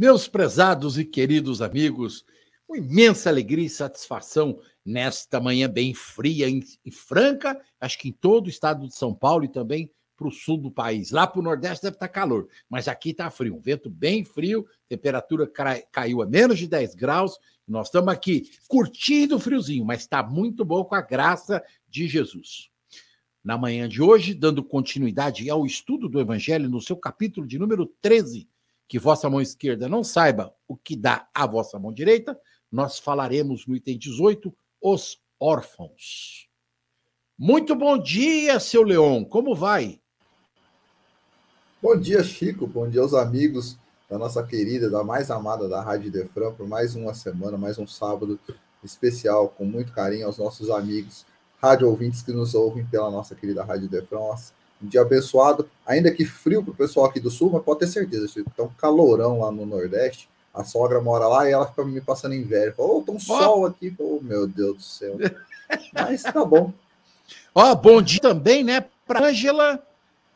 meus prezados e queridos amigos. Com imensa alegria e satisfação nesta manhã bem fria e franca, acho que em todo o estado de São Paulo e também para o sul do país. Lá para o Nordeste deve estar tá calor, mas aqui está frio, um vento bem frio, temperatura caiu a menos de 10 graus. Nós estamos aqui curtindo o friozinho, mas está muito bom com a graça de Jesus. Na manhã de hoje, dando continuidade ao estudo do Evangelho no seu capítulo de número 13, que vossa mão esquerda não saiba o que dá a vossa mão direita, nós falaremos no item 18, os órfãos. Muito bom dia, seu Leon, como vai? Bom dia, Chico, bom dia aos amigos da nossa querida, da mais amada da Rádio Defran, por mais uma semana, mais um sábado especial, com muito carinho aos nossos amigos, rádio ouvintes que nos ouvem pela nossa querida Rádio Defran um dia abençoado, ainda que frio para o pessoal aqui do sul, mas pode ter certeza, então calorão lá no Nordeste. A sogra mora lá e ela fica me passando inveja. Fala, oh, tá um sol aqui. Oh, meu Deus do céu. Mas tá bom. Ó, oh, bom dia também, né? Para Ângela,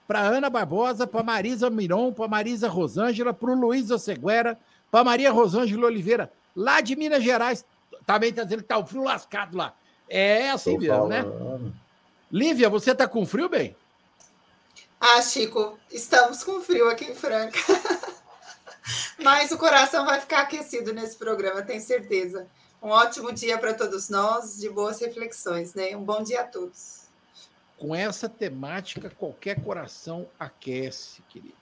para Ana Barbosa, para Marisa Miron, para Marisa Rosângela, para o Luiz Oseguera, para Maria Rosângela Oliveira, lá de Minas Gerais. Também está dizendo que tá o frio lascado lá. É assim Tô mesmo, né? falando. né? Lívia, você tá com frio, bem? Ah, Chico, estamos com frio aqui em Franca. Mas o coração vai ficar aquecido nesse programa, tenho certeza. Um ótimo dia para todos nós, de boas reflexões, né? Um bom dia a todos. Com essa temática, qualquer coração aquece, querida.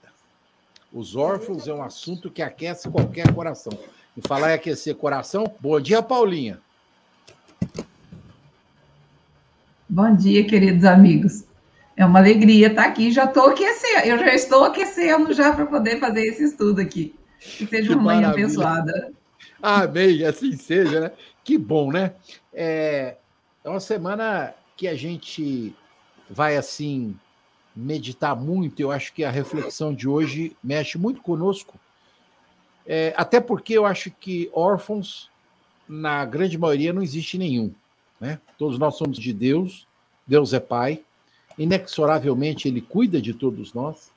Os órfãos é um assunto que aquece qualquer coração. E falar em aquecer coração, bom dia, Paulinha. Bom dia, queridos amigos. É uma alegria estar aqui. Já estou aquecendo, eu já estou aquecendo já para poder fazer esse estudo aqui. Que seja que uma manhã abençoada. Amém, assim seja, né? Que bom, né? É, é uma semana que a gente vai assim meditar muito. Eu acho que a reflexão de hoje mexe muito conosco. É, até porque eu acho que órfãos, na grande maioria, não existe nenhum. Né? Todos nós somos de Deus, Deus é Pai, inexoravelmente ele cuida de todos nós,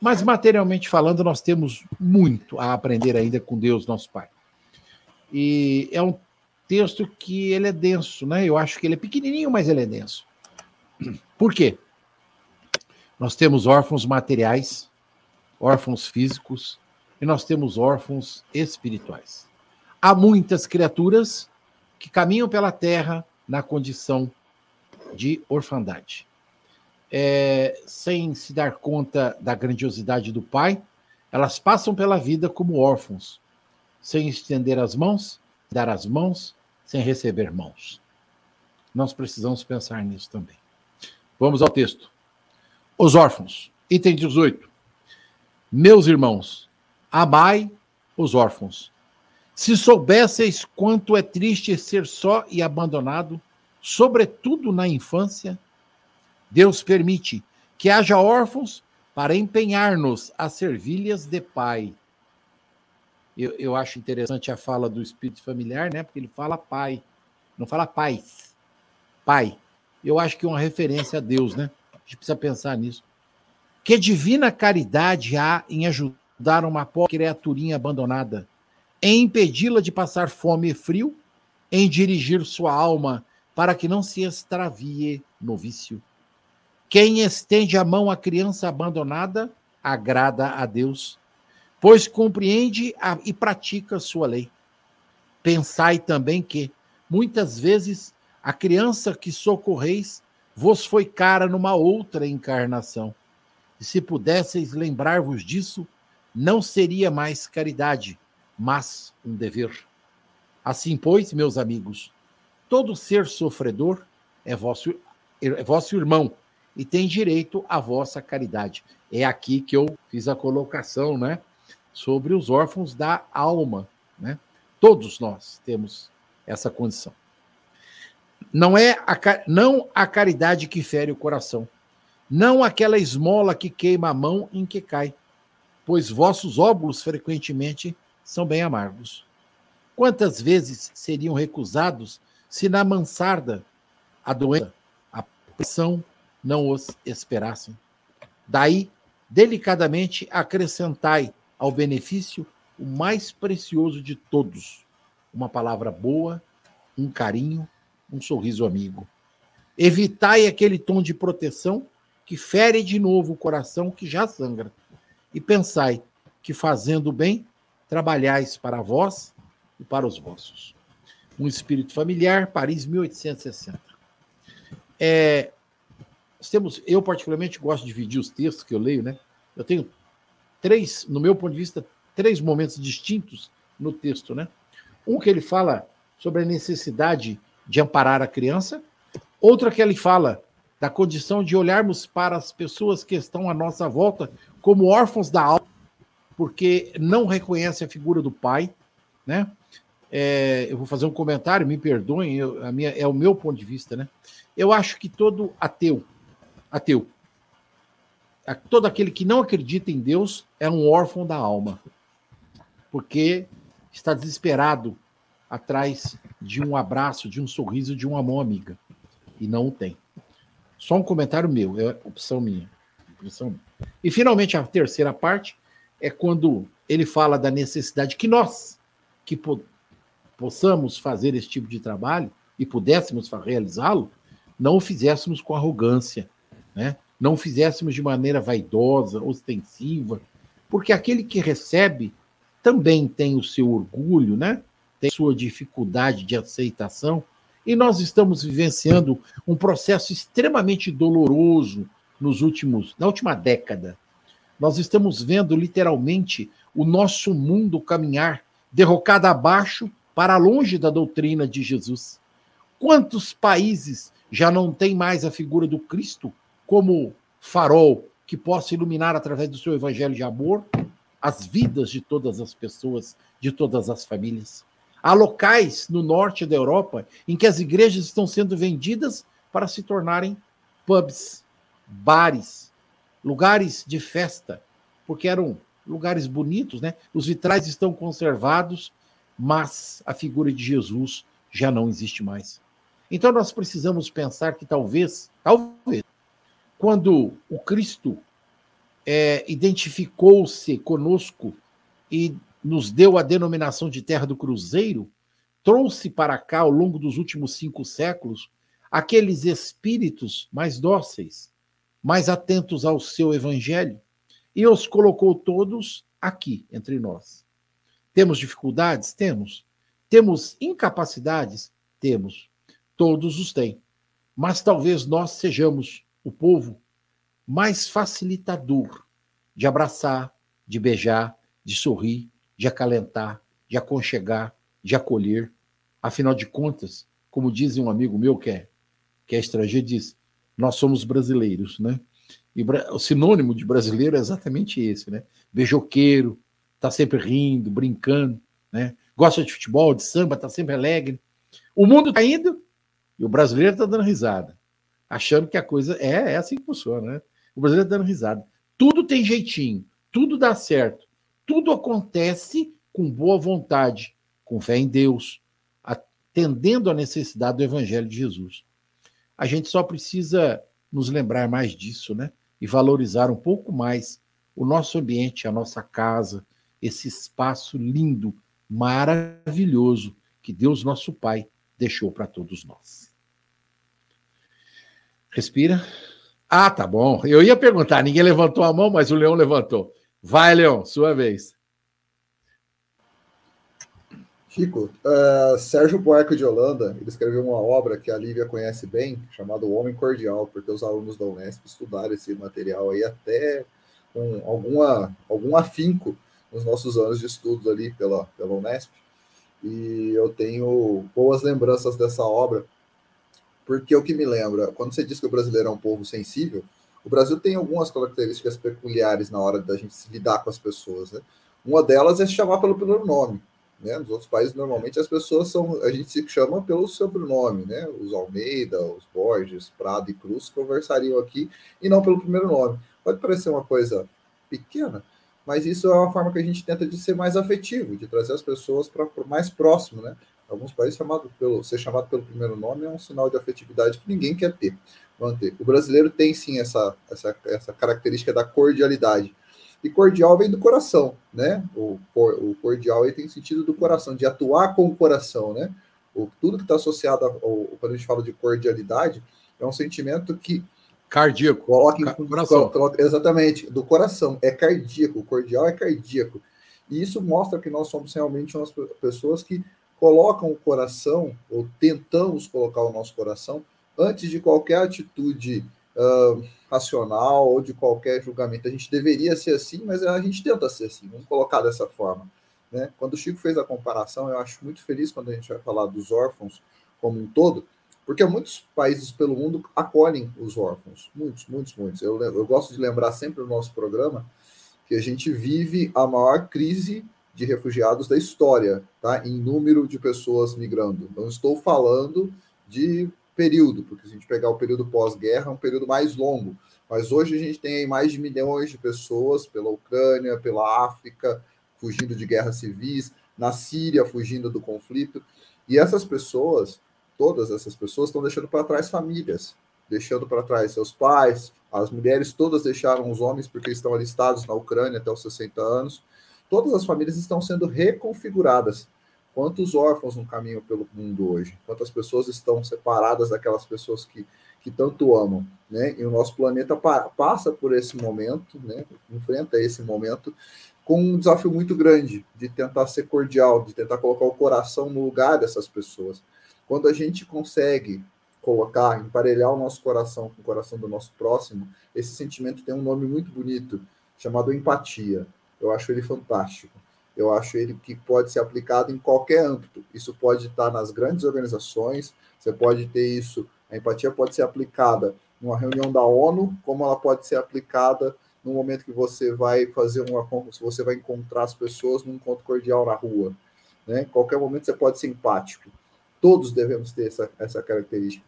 mas materialmente falando, nós temos muito a aprender ainda com Deus, nosso Pai. E é um texto que ele é denso, né? Eu acho que ele é pequenininho, mas ele é denso. Por quê? Nós temos órfãos materiais, órfãos físicos e nós temos órfãos espirituais. Há muitas criaturas que caminham pela terra na condição de orfandade é, sem se dar conta da grandiosidade do Pai, elas passam pela vida como órfãos, sem estender as mãos, dar as mãos, sem receber mãos. Nós precisamos pensar nisso também. Vamos ao texto. Os órfãos, item 18. Meus irmãos, amai os órfãos. Se soubesseis quanto é triste ser só e abandonado, sobretudo na infância, Deus permite que haja órfãos para empenhar-nos a servilhas de pai. Eu, eu, acho interessante a fala do espírito familiar, né? Porque ele fala pai, não fala pais. Pai. Eu acho que é uma referência a Deus, né? A gente precisa pensar nisso. Que divina caridade há em ajudar uma pobre criaturinha abandonada, em impedi-la de passar fome e frio, em dirigir sua alma para que não se extravie no vício. Quem estende a mão à criança abandonada agrada a Deus, pois compreende a, e pratica sua lei. Pensai também que, muitas vezes, a criança que socorreis vos foi cara numa outra encarnação. E se pudesseis lembrar-vos disso, não seria mais caridade, mas um dever. Assim, pois, meus amigos, todo ser sofredor é vosso, é vosso irmão e tem direito à vossa caridade. É aqui que eu fiz a colocação, né, sobre os órfãos da alma, Né? Todos nós temos essa condição. Não é a, não a caridade que fere o coração, não aquela esmola que queima a mão em que cai, pois vossos óbulos frequentemente são bem amargos. Quantas vezes seriam recusados se na mansarda a doença, a pressão não os esperassem? Daí, delicadamente acrescentai ao benefício o mais precioso de todos: uma palavra boa, um carinho, um sorriso amigo. Evitai aquele tom de proteção que fere de novo o coração que já sangra. E pensai que fazendo bem, trabalhais para vós e para os vossos. Um espírito familiar, Paris, 1860. É, temos, eu particularmente gosto de dividir os textos que eu leio, né? Eu tenho três, no meu ponto de vista, três momentos distintos no texto, né? Um que ele fala sobre a necessidade de amparar a criança, outro que ele fala da condição de olharmos para as pessoas que estão à nossa volta como órfãos da alma, porque não reconhecem a figura do pai, né? É, eu vou fazer um comentário, me perdoem, eu, a minha, é o meu ponto de vista, né? Eu acho que todo ateu, ateu, todo aquele que não acredita em Deus é um órfão da alma, porque está desesperado atrás de um abraço, de um sorriso, de uma mão amiga, e não o tem. Só um comentário meu, é opção minha. Opção E finalmente a terceira parte é quando ele fala da necessidade que nós, que po possamos fazer esse tipo de trabalho e pudéssemos realizá-lo, não o fizéssemos com arrogância, né? não fizéssemos de maneira vaidosa, ostensiva, porque aquele que recebe também tem o seu orgulho, né? tem sua dificuldade de aceitação, e nós estamos vivenciando um processo extremamente doloroso nos últimos, na última década. Nós estamos vendo literalmente o nosso mundo caminhar derrocado abaixo para longe da doutrina de Jesus. Quantos países já não têm mais a figura do Cristo como farol que possa iluminar através do seu evangelho de amor as vidas de todas as pessoas, de todas as famílias. Há locais no norte da Europa em que as igrejas estão sendo vendidas para se tornarem pubs, bares, lugares de festa, porque eram lugares bonitos, né? Os vitrais estão conservados, mas a figura de Jesus já não existe mais. Então nós precisamos pensar que talvez, talvez, quando o Cristo é, identificou-se conosco e nos deu a denominação de terra do cruzeiro, trouxe para cá, ao longo dos últimos cinco séculos, aqueles espíritos mais dóceis, mais atentos ao seu evangelho, e os colocou todos aqui entre nós. Temos dificuldades? Temos. Temos incapacidades? Temos. Todos os têm. Mas talvez nós sejamos o povo mais facilitador de abraçar, de beijar, de sorrir, de acalentar, de aconchegar, de acolher. Afinal de contas, como diz um amigo meu que é, que é estrangeiro, diz: nós somos brasileiros, né? E o sinônimo de brasileiro é exatamente esse, né? Beijoqueiro, tá sempre rindo, brincando, né? Gosta de futebol, de samba, tá sempre alegre. O mundo tá indo e o brasileiro tá dando risada achando que a coisa é, é assim que funciona, né? O brasileiro tá dando risada. Tudo tem jeitinho, tudo dá certo, tudo acontece com boa vontade, com fé em Deus, atendendo à necessidade do Evangelho de Jesus. A gente só precisa nos lembrar mais disso, né? E valorizar um pouco mais o nosso ambiente, a nossa casa, esse espaço lindo, maravilhoso que Deus, nosso Pai, deixou para todos nós. Respira. Ah, tá bom. Eu ia perguntar, ninguém levantou a mão, mas o Leão levantou. Vai, Leão, sua vez. Chico, uh, Sérgio Buarque de Holanda, ele escreveu uma obra que a Lívia conhece bem, chamada O Homem Cordial, porque os alunos da Unesp estudaram esse material aí até com alguma, algum afinco nos nossos anos de estudos ali pela, pela Unesp. E eu tenho boas lembranças dessa obra, porque o que me lembra, quando você diz que o brasileiro é um povo sensível, o Brasil tem algumas características peculiares na hora da gente se lidar com as pessoas. Né? Uma delas é se chamar pelo primeiro nome. Né? Nos outros países, normalmente, as pessoas são. A gente se chama pelo sobrenome, né? Os Almeida, os Borges, Prado e Cruz conversariam aqui e não pelo primeiro nome. Pode parecer uma coisa pequena, mas isso é uma forma que a gente tenta de ser mais afetivo, de trazer as pessoas para mais próximo, né? Alguns países chamado pelo, ser chamado pelo primeiro nome é um sinal de afetividade que ninguém quer ter. Manter. O brasileiro tem sim essa, essa, essa característica da cordialidade. E cordial vem do coração, né? O, o cordial aí tem sentido do coração, de atuar com o coração, né? O, tudo que está associado, ao, quando a gente fala de cordialidade, é um sentimento que Cardíaco. Coloca em coração. Coloca, exatamente, do coração. É cardíaco, cordial é cardíaco. E isso mostra que nós somos realmente umas pessoas que colocam o coração, ou tentamos colocar o nosso coração, antes de qualquer atitude uh, racional ou de qualquer julgamento. A gente deveria ser assim, mas a gente tenta ser assim, vamos colocar dessa forma. Né? Quando o Chico fez a comparação, eu acho muito feliz quando a gente vai falar dos órfãos como um todo, porque muitos países pelo mundo acolhem os órfãos, muitos, muitos, muitos. Eu, eu gosto de lembrar sempre no nosso programa que a gente vive a maior crise de refugiados da história, tá? Em número de pessoas migrando. Não estou falando de período, porque se a gente pegar o período pós-guerra, é um período mais longo. Mas hoje a gente tem mais de milhões de pessoas pela Ucrânia, pela África, fugindo de guerras civis, na Síria, fugindo do conflito. E essas pessoas todas essas pessoas estão deixando para trás famílias, deixando para trás seus pais, as mulheres todas deixaram os homens porque estão alistados na Ucrânia até os 60 anos. Todas as famílias estão sendo reconfiguradas. Quantos órfãos no caminho pelo mundo hoje? Quantas pessoas estão separadas daquelas pessoas que, que tanto amam? Né? E o nosso planeta pa passa por esse momento, né? enfrenta esse momento com um desafio muito grande de tentar ser cordial, de tentar colocar o coração no lugar dessas pessoas. Quando a gente consegue colocar, emparelhar o nosso coração com o coração do nosso próximo, esse sentimento tem um nome muito bonito, chamado empatia. Eu acho ele fantástico. Eu acho ele que pode ser aplicado em qualquer âmbito. Isso pode estar nas grandes organizações, você pode ter isso, a empatia pode ser aplicada numa reunião da ONU, como ela pode ser aplicada no momento que você vai fazer uma se você vai encontrar as pessoas num encontro cordial na rua, né? Em qualquer momento você pode ser empático. Todos devemos ter essa, essa característica.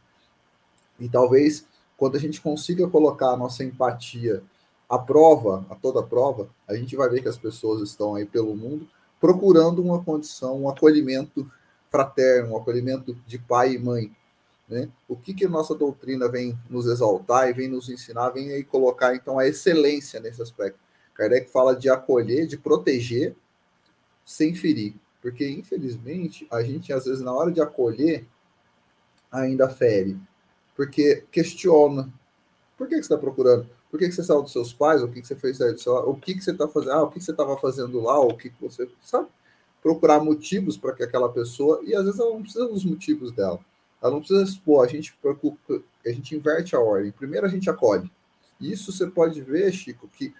E talvez, quando a gente consiga colocar a nossa empatia à prova, a toda prova, a gente vai ver que as pessoas estão aí pelo mundo procurando uma condição, um acolhimento fraterno, um acolhimento de pai e mãe. Né? O que, que a nossa doutrina vem nos exaltar e vem nos ensinar, vem aí colocar então a excelência nesse aspecto. Kardec fala de acolher, de proteger, sem ferir. Porque, infelizmente, a gente, às vezes, na hora de acolher, ainda fere. Porque questiona. Por que, que você está procurando? Por que, que você saiu dos seus pais? O que, que você fez seu O que, que você está fazendo? Ah, o que, que você estava fazendo lá? O que, que você. Sabe? Procurar motivos para que aquela pessoa. E às vezes ela não precisa dos motivos dela. Ela não precisa expor. A gente preocupa, a gente inverte a ordem. Primeiro a gente acolhe. Isso você pode ver, Chico, que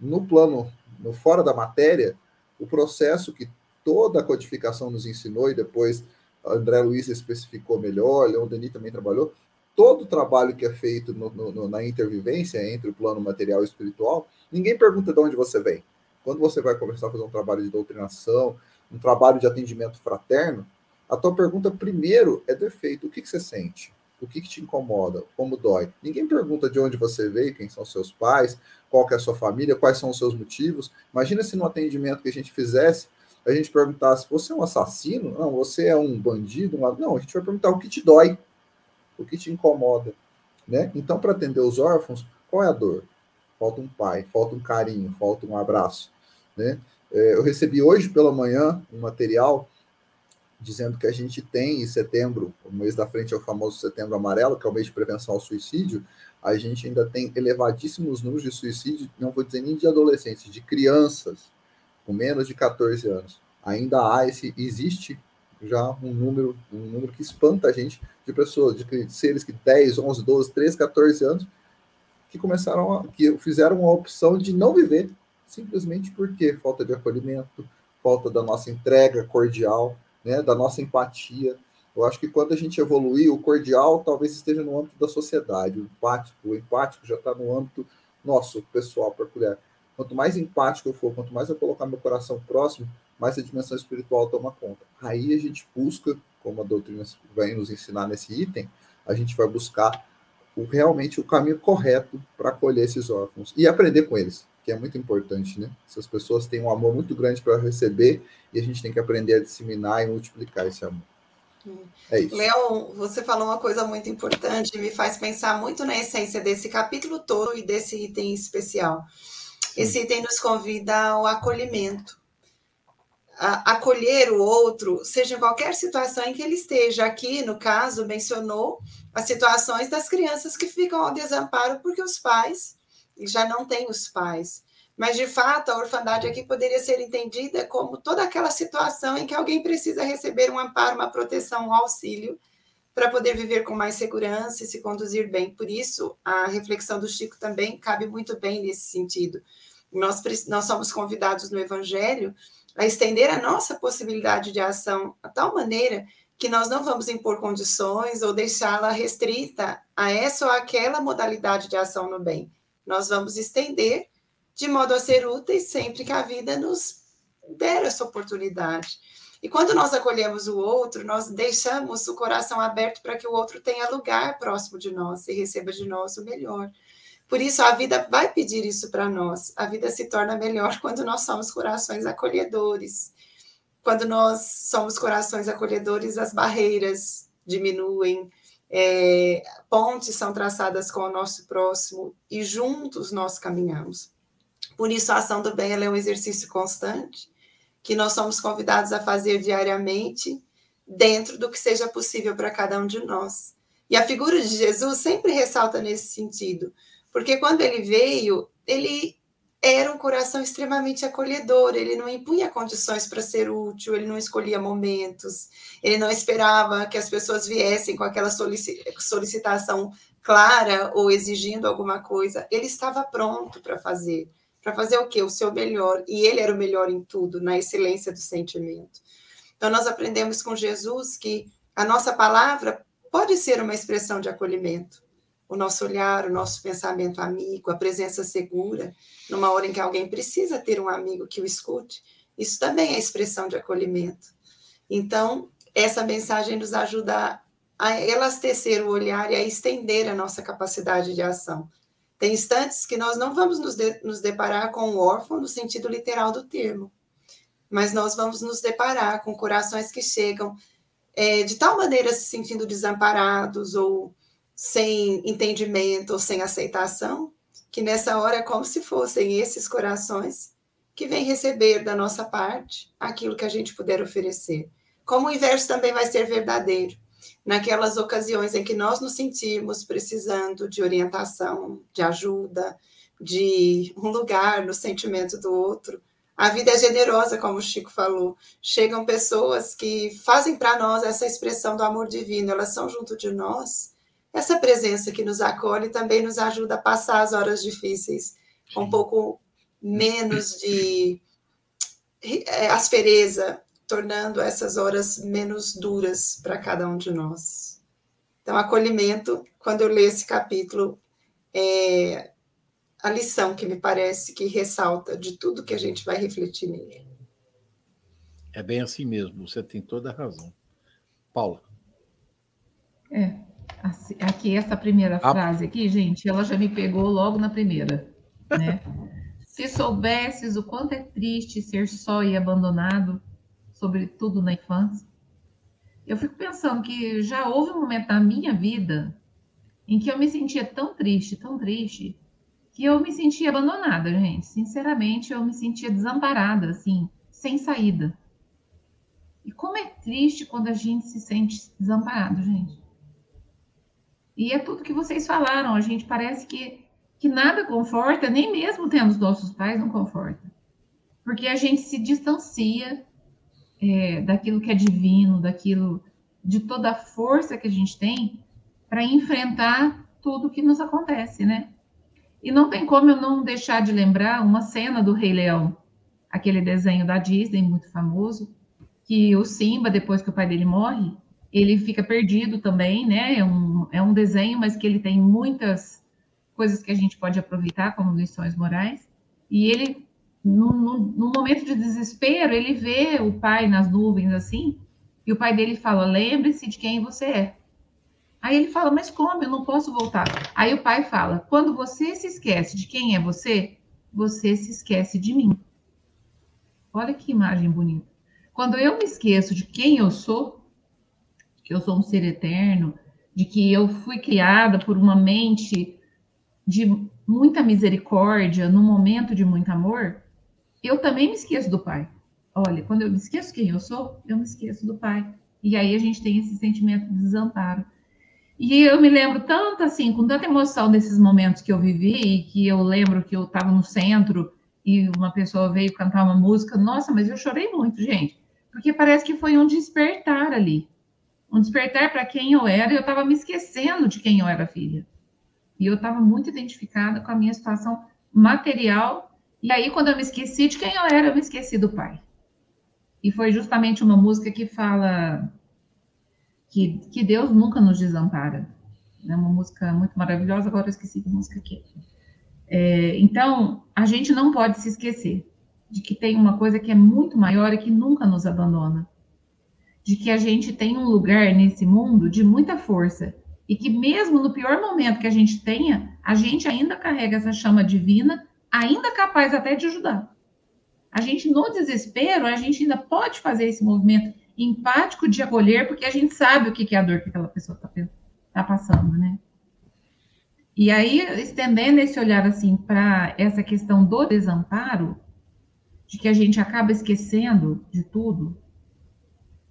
no plano, no fora da matéria, o processo que toda a codificação nos ensinou, e depois André Luiz especificou melhor, Leon Denis também trabalhou, todo o trabalho que é feito no, no, na intervivência entre o plano material e espiritual, ninguém pergunta de onde você vem. Quando você vai começar a fazer um trabalho de doutrinação, um trabalho de atendimento fraterno, a tua pergunta primeiro é defeito. O que, que você sente? O que, que te incomoda? Como dói? Ninguém pergunta de onde você veio, quem são seus pais, qual é a sua família, quais são os seus motivos. Imagina se no atendimento que a gente fizesse, a gente perguntasse, você é um assassino? Não, você é um bandido? Não, a gente vai perguntar o que te dói, o que te incomoda. Né? Então, para atender os órfãos, qual é a dor? Falta um pai, falta um carinho, falta um abraço. Né? É, eu recebi hoje pela manhã um material dizendo que a gente tem em setembro, o mês da frente é o famoso setembro amarelo, que é o mês de prevenção ao suicídio, a gente ainda tem elevadíssimos números de suicídio, não vou dizer nem de adolescentes, de crianças com menos de 14 anos, ainda há esse, existe já um número, um número que espanta a gente de pessoas, de seres que 10, 11, 12, 13, 14 anos, que começaram a, que fizeram a opção de não viver, simplesmente porque falta de acolhimento, falta da nossa entrega cordial, né, da nossa empatia. Eu acho que quando a gente evoluir, o cordial talvez esteja no âmbito da sociedade, o empático, o empático já está no âmbito nosso, pessoal, peculiar. Quanto mais empático eu for, quanto mais eu colocar meu coração próximo, mas a dimensão espiritual toma conta. Aí a gente busca, como a doutrina vai nos ensinar nesse item, a gente vai buscar o, realmente o caminho correto para acolher esses órfãos e aprender com eles, que é muito importante, né? Essas pessoas têm um amor muito grande para receber e a gente tem que aprender a disseminar e multiplicar esse amor. É isso. Léo, você falou uma coisa muito importante, me faz pensar muito na essência desse capítulo todo e desse item especial. Esse item nos convida ao acolhimento. Acolher o outro, seja em qualquer situação em que ele esteja. Aqui, no caso, mencionou as situações das crianças que ficam ao desamparo porque os pais já não têm os pais. Mas, de fato, a orfandade aqui poderia ser entendida como toda aquela situação em que alguém precisa receber um amparo, uma proteção, um auxílio, para poder viver com mais segurança e se conduzir bem. Por isso, a reflexão do Chico também cabe muito bem nesse sentido. Nós, nós somos convidados no Evangelho a estender a nossa possibilidade de ação a tal maneira que nós não vamos impor condições ou deixá-la restrita a essa ou aquela modalidade de ação no bem. Nós vamos estender de modo a ser úteis sempre que a vida nos der essa oportunidade. E quando nós acolhemos o outro, nós deixamos o coração aberto para que o outro tenha lugar próximo de nós e receba de nós o melhor. Por isso, a vida vai pedir isso para nós. A vida se torna melhor quando nós somos corações acolhedores quando nós somos corações acolhedores, as barreiras diminuem, é, pontes são traçadas com o nosso próximo e juntos nós caminhamos. Por isso, a ação do bem é um exercício constante que nós somos convidados a fazer diariamente, dentro do que seja possível para cada um de nós. E a figura de Jesus sempre ressalta nesse sentido, porque quando ele veio, ele era um coração extremamente acolhedor, ele não impunha condições para ser útil, ele não escolhia momentos, ele não esperava que as pessoas viessem com aquela solicitação clara ou exigindo alguma coisa, ele estava pronto para fazer. Para fazer o quê? O seu melhor. E ele era o melhor em tudo, na excelência do sentimento. Então, nós aprendemos com Jesus que a nossa palavra pode ser uma expressão de acolhimento o nosso olhar, o nosso pensamento amigo, a presença segura, numa hora em que alguém precisa ter um amigo que o escute, isso também é expressão de acolhimento. Então, essa mensagem nos ajuda a elastecer o olhar e a estender a nossa capacidade de ação. Tem instantes que nós não vamos nos, de, nos deparar com o órfão no sentido literal do termo, mas nós vamos nos deparar com corações que chegam é, de tal maneira se sentindo desamparados ou sem entendimento ou sem aceitação, que nessa hora é como se fossem esses corações que vêm receber da nossa parte aquilo que a gente puder oferecer. Como o inverso também vai ser verdadeiro, naquelas ocasiões em que nós nos sentimos precisando de orientação, de ajuda, de um lugar no sentimento do outro. A vida é generosa, como o Chico falou. Chegam pessoas que fazem para nós essa expressão do amor divino, elas são junto de nós essa presença que nos acolhe também nos ajuda a passar as horas difíceis com um pouco menos de é, aspereza, tornando essas horas menos duras para cada um de nós. Então, acolhimento, quando eu leio esse capítulo, é a lição que me parece que ressalta de tudo que a gente vai refletir nele. É bem assim mesmo, você tem toda a razão. Paula. É, Aqui, essa primeira a... frase aqui, gente, ela já me pegou logo na primeira, né? Se soubesses o quanto é triste ser só e abandonado, sobretudo na infância. Eu fico pensando que já houve um momento na minha vida em que eu me sentia tão triste, tão triste, que eu me sentia abandonada, gente. Sinceramente, eu me sentia desamparada, assim, sem saída. E como é triste quando a gente se sente desamparado, gente. E é tudo que vocês falaram. A gente parece que, que nada conforta, nem mesmo tendo os nossos pais não conforta. Porque a gente se distancia é, daquilo que é divino, daquilo, de toda a força que a gente tem para enfrentar tudo que nos acontece, né? E não tem como eu não deixar de lembrar uma cena do Rei Leão, aquele desenho da Disney muito famoso, que o Simba, depois que o pai dele morre, ele fica perdido também, né? É um, é um desenho, mas que ele tem muitas coisas que a gente pode aproveitar como lições morais. E ele, no, no, no, momento de desespero, ele vê o pai nas nuvens assim, e o pai dele fala: lembre-se de quem você é. Aí ele fala: mas como? Eu não posso voltar. Aí o pai fala: quando você se esquece de quem é você, você se esquece de mim. Olha que imagem bonita. Quando eu me esqueço de quem eu sou, que eu sou um ser eterno, de que eu fui criada por uma mente de muita misericórdia, num momento de muito amor, eu também me esqueço do pai. Olha, quando eu me esqueço quem eu sou, eu me esqueço do pai. E aí a gente tem esse sentimento de desamparo. E eu me lembro tanto assim, com tanta emoção desses momentos que eu vivi, que eu lembro que eu estava no centro e uma pessoa veio cantar uma música. Nossa, mas eu chorei muito, gente, porque parece que foi um despertar ali um despertar para quem eu era, e eu estava me esquecendo de quem eu era filha. E eu estava muito identificada com a minha situação material. E aí, quando eu me esqueci de quem eu era, eu me esqueci do pai. E foi justamente uma música que fala que, que Deus nunca nos desampara. É uma música muito maravilhosa, agora eu esqueci que música que é. é. Então, a gente não pode se esquecer de que tem uma coisa que é muito maior e que nunca nos abandona de que a gente tem um lugar nesse mundo de muita força e que mesmo no pior momento que a gente tenha, a gente ainda carrega essa chama divina, ainda capaz até de ajudar. A gente no desespero, a gente ainda pode fazer esse movimento empático de acolher, porque a gente sabe o que é a dor que aquela pessoa está tá passando, né? E aí, estendendo esse olhar assim para essa questão do desamparo, de que a gente acaba esquecendo de tudo,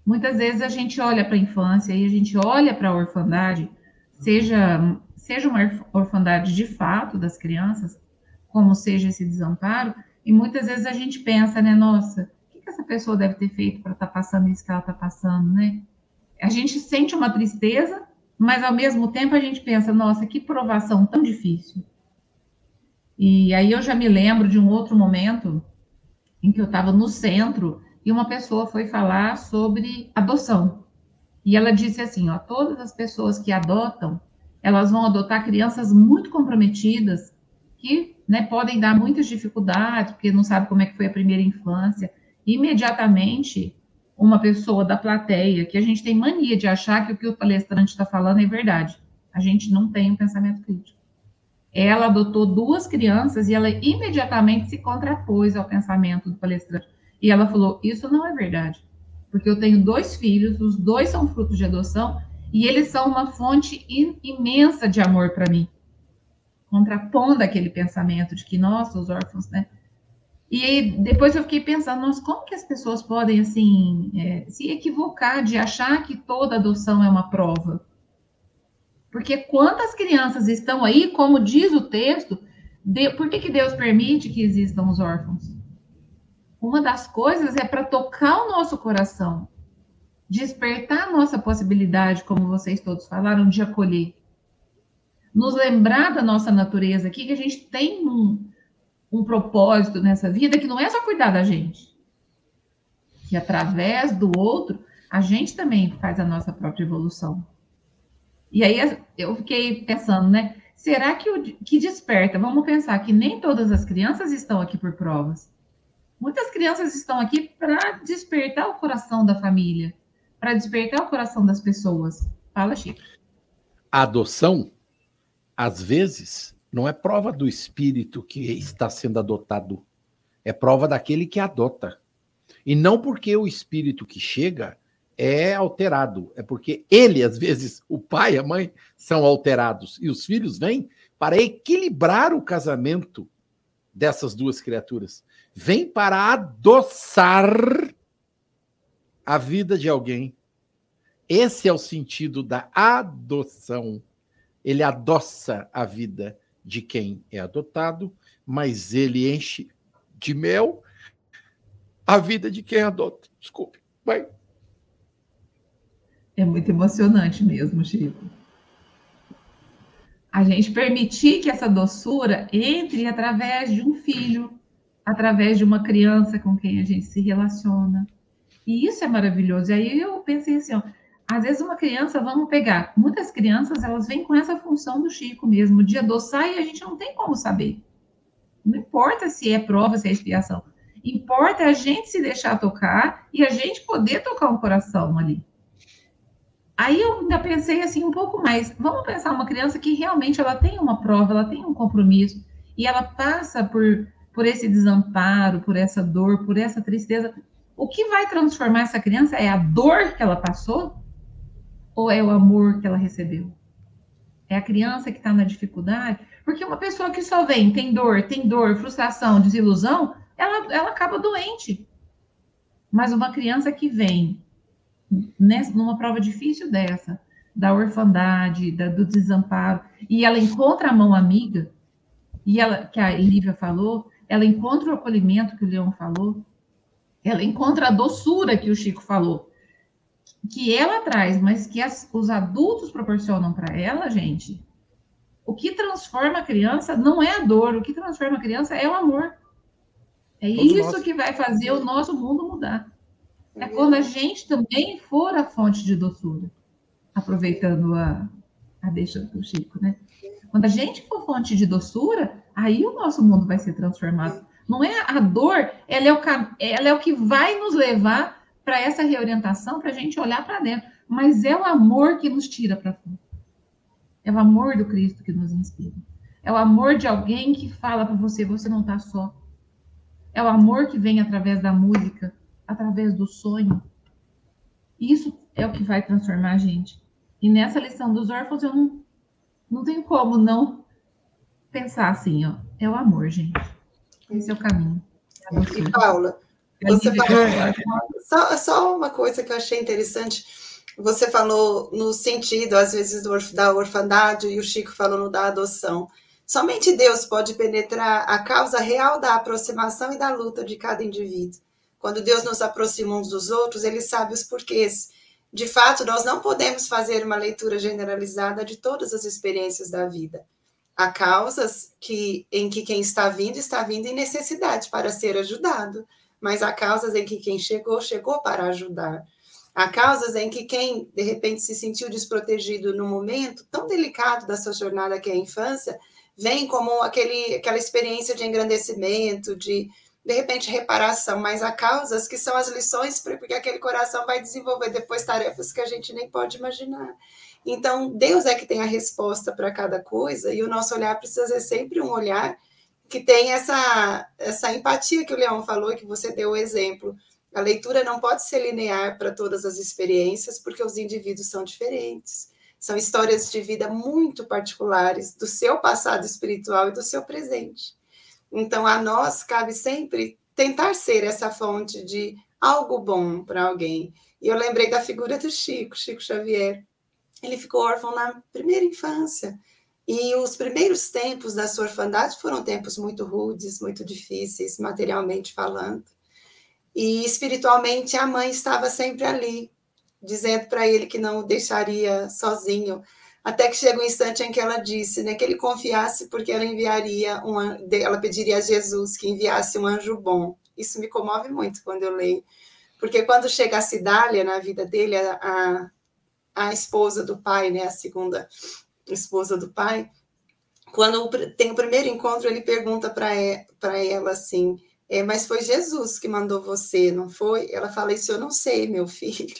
Muitas vezes a gente olha para a infância e a gente olha para a orfandade, seja, seja uma orfandade de fato das crianças, como seja esse desamparo, e muitas vezes a gente pensa, né, nossa, o que, essa pessoa deve ter feito para estar tá passando isso que ela está passando, né? A gente sente uma tristeza, mas ao mesmo tempo a gente pensa, nossa, que provação tão difícil. E aí eu já me lembro de um outro momento em que eu estava no centro e uma pessoa foi falar sobre adoção. E ela disse assim, ó, todas as pessoas que adotam, elas vão adotar crianças muito comprometidas, que né, podem dar muitas dificuldades, porque não sabe como é que foi a primeira infância. Imediatamente, uma pessoa da plateia, que a gente tem mania de achar que o que o palestrante está falando é verdade. A gente não tem um pensamento crítico. Ela adotou duas crianças e ela imediatamente se contrapôs ao pensamento do palestrante. E ela falou: Isso não é verdade, porque eu tenho dois filhos, os dois são frutos de adoção, e eles são uma fonte imensa de amor para mim. Contrapondo aquele pensamento de que, nossa, os órfãos, né? E aí, depois eu fiquei pensando, nossa, como que as pessoas podem, assim, é, se equivocar de achar que toda adoção é uma prova? Porque quantas crianças estão aí, como diz o texto, de, por que, que Deus permite que existam os órfãos? Uma das coisas é para tocar o nosso coração, despertar a nossa possibilidade, como vocês todos falaram, de acolher. Nos lembrar da nossa natureza aqui, que a gente tem um, um propósito nessa vida que não é só cuidar da gente. Que através do outro, a gente também faz a nossa própria evolução. E aí eu fiquei pensando, né? Será que o que desperta? Vamos pensar que nem todas as crianças estão aqui por provas. Muitas crianças estão aqui para despertar o coração da família, para despertar o coração das pessoas. Fala, Chico. A adoção, às vezes, não é prova do espírito que está sendo adotado, é prova daquele que adota. E não porque o espírito que chega é alterado, é porque ele, às vezes, o pai e a mãe são alterados e os filhos vêm para equilibrar o casamento dessas duas criaturas vem para adoçar a vida de alguém. Esse é o sentido da adoção. Ele adoça a vida de quem é adotado, mas ele enche de mel a vida de quem adota. Desculpe, vai. É muito emocionante mesmo, Chico. A gente permitir que essa doçura entre através de um filho, através de uma criança com quem a gente se relaciona. E isso é maravilhoso. E aí eu pensei assim, ó, às vezes uma criança, vamos pegar, muitas crianças, elas vêm com essa função do Chico mesmo, de adoçar e a gente não tem como saber. Não importa se é prova, se é expiação. Importa a gente se deixar tocar e a gente poder tocar um coração ali. Aí eu ainda pensei assim um pouco mais. Vamos pensar uma criança que realmente ela tem uma prova, ela tem um compromisso e ela passa por, por esse desamparo, por essa dor, por essa tristeza. O que vai transformar essa criança é a dor que ela passou ou é o amor que ela recebeu? É a criança que está na dificuldade? Porque uma pessoa que só vem, tem dor, tem dor, frustração, desilusão, ela, ela acaba doente. Mas uma criança que vem nessa, numa prova difícil dessa, da orfandade, da, do desamparo, e ela encontra a mão amiga, e ela, que a Lívia falou, ela encontra o acolhimento que o Leão falou, ela encontra a doçura que o Chico falou, que ela traz, mas que as, os adultos proporcionam para ela, gente. O que transforma a criança não é a dor, o que transforma a criança é o amor. É Todos isso nós. que vai fazer o nosso mundo mudar. É quando a gente também for a fonte de doçura, aproveitando a, a deixa do Chico, né? Quando a gente for fonte de doçura, aí o nosso mundo vai ser transformado. Não é a dor, ela é o, ela é o que vai nos levar para essa reorientação, para a gente olhar para dentro. Mas é o amor que nos tira para fora. É o amor do Cristo que nos inspira. É o amor de alguém que fala para você: você não está só. É o amor que vem através da música, através do sonho. Isso é o que vai transformar a gente. E nessa lição dos órfãos, eu não, não tenho como não pensar assim, ó. É o amor, gente. Esse é o caminho. É e Paula, você falou, só, só uma coisa que eu achei interessante. Você falou no sentido, às vezes, do, da orfandade, e o Chico falou no da adoção. Somente Deus pode penetrar a causa real da aproximação e da luta de cada indivíduo. Quando Deus nos aproxima uns dos outros, ele sabe os porquês. De fato, nós não podemos fazer uma leitura generalizada de todas as experiências da vida. Há causas que, em que quem está vindo, está vindo em necessidade para ser ajudado, mas há causas em que quem chegou, chegou para ajudar. Há causas em que quem, de repente, se sentiu desprotegido no momento tão delicado da sua jornada que é a infância, vem como aquele, aquela experiência de engrandecimento, de, de repente, reparação, mas há causas que são as lições, porque aquele coração vai desenvolver depois tarefas que a gente nem pode imaginar. Então, Deus é que tem a resposta para cada coisa, e o nosso olhar precisa ser sempre um olhar que tem essa, essa empatia que o Leão falou que você deu o exemplo. A leitura não pode ser linear para todas as experiências, porque os indivíduos são diferentes. São histórias de vida muito particulares do seu passado espiritual e do seu presente. Então, a nós cabe sempre tentar ser essa fonte de algo bom para alguém. E eu lembrei da figura do Chico, Chico Xavier. Ele ficou órfão na primeira infância. E os primeiros tempos da sua orfandade foram tempos muito rudes, muito difíceis, materialmente falando. E espiritualmente a mãe estava sempre ali, dizendo para ele que não o deixaria sozinho, até que chega um instante em que ela disse, né, que ele confiasse porque ela enviaria um, ela pediria a Jesus que enviasse um anjo bom. Isso me comove muito quando eu leio, porque quando chega a Cidália na vida dele, a, a, esposa do pai, né, a segunda esposa do pai, quando tem o primeiro encontro, ele pergunta para ela assim, é, mas foi Jesus que mandou você, não foi? Ela fala, isso eu não sei, meu filho.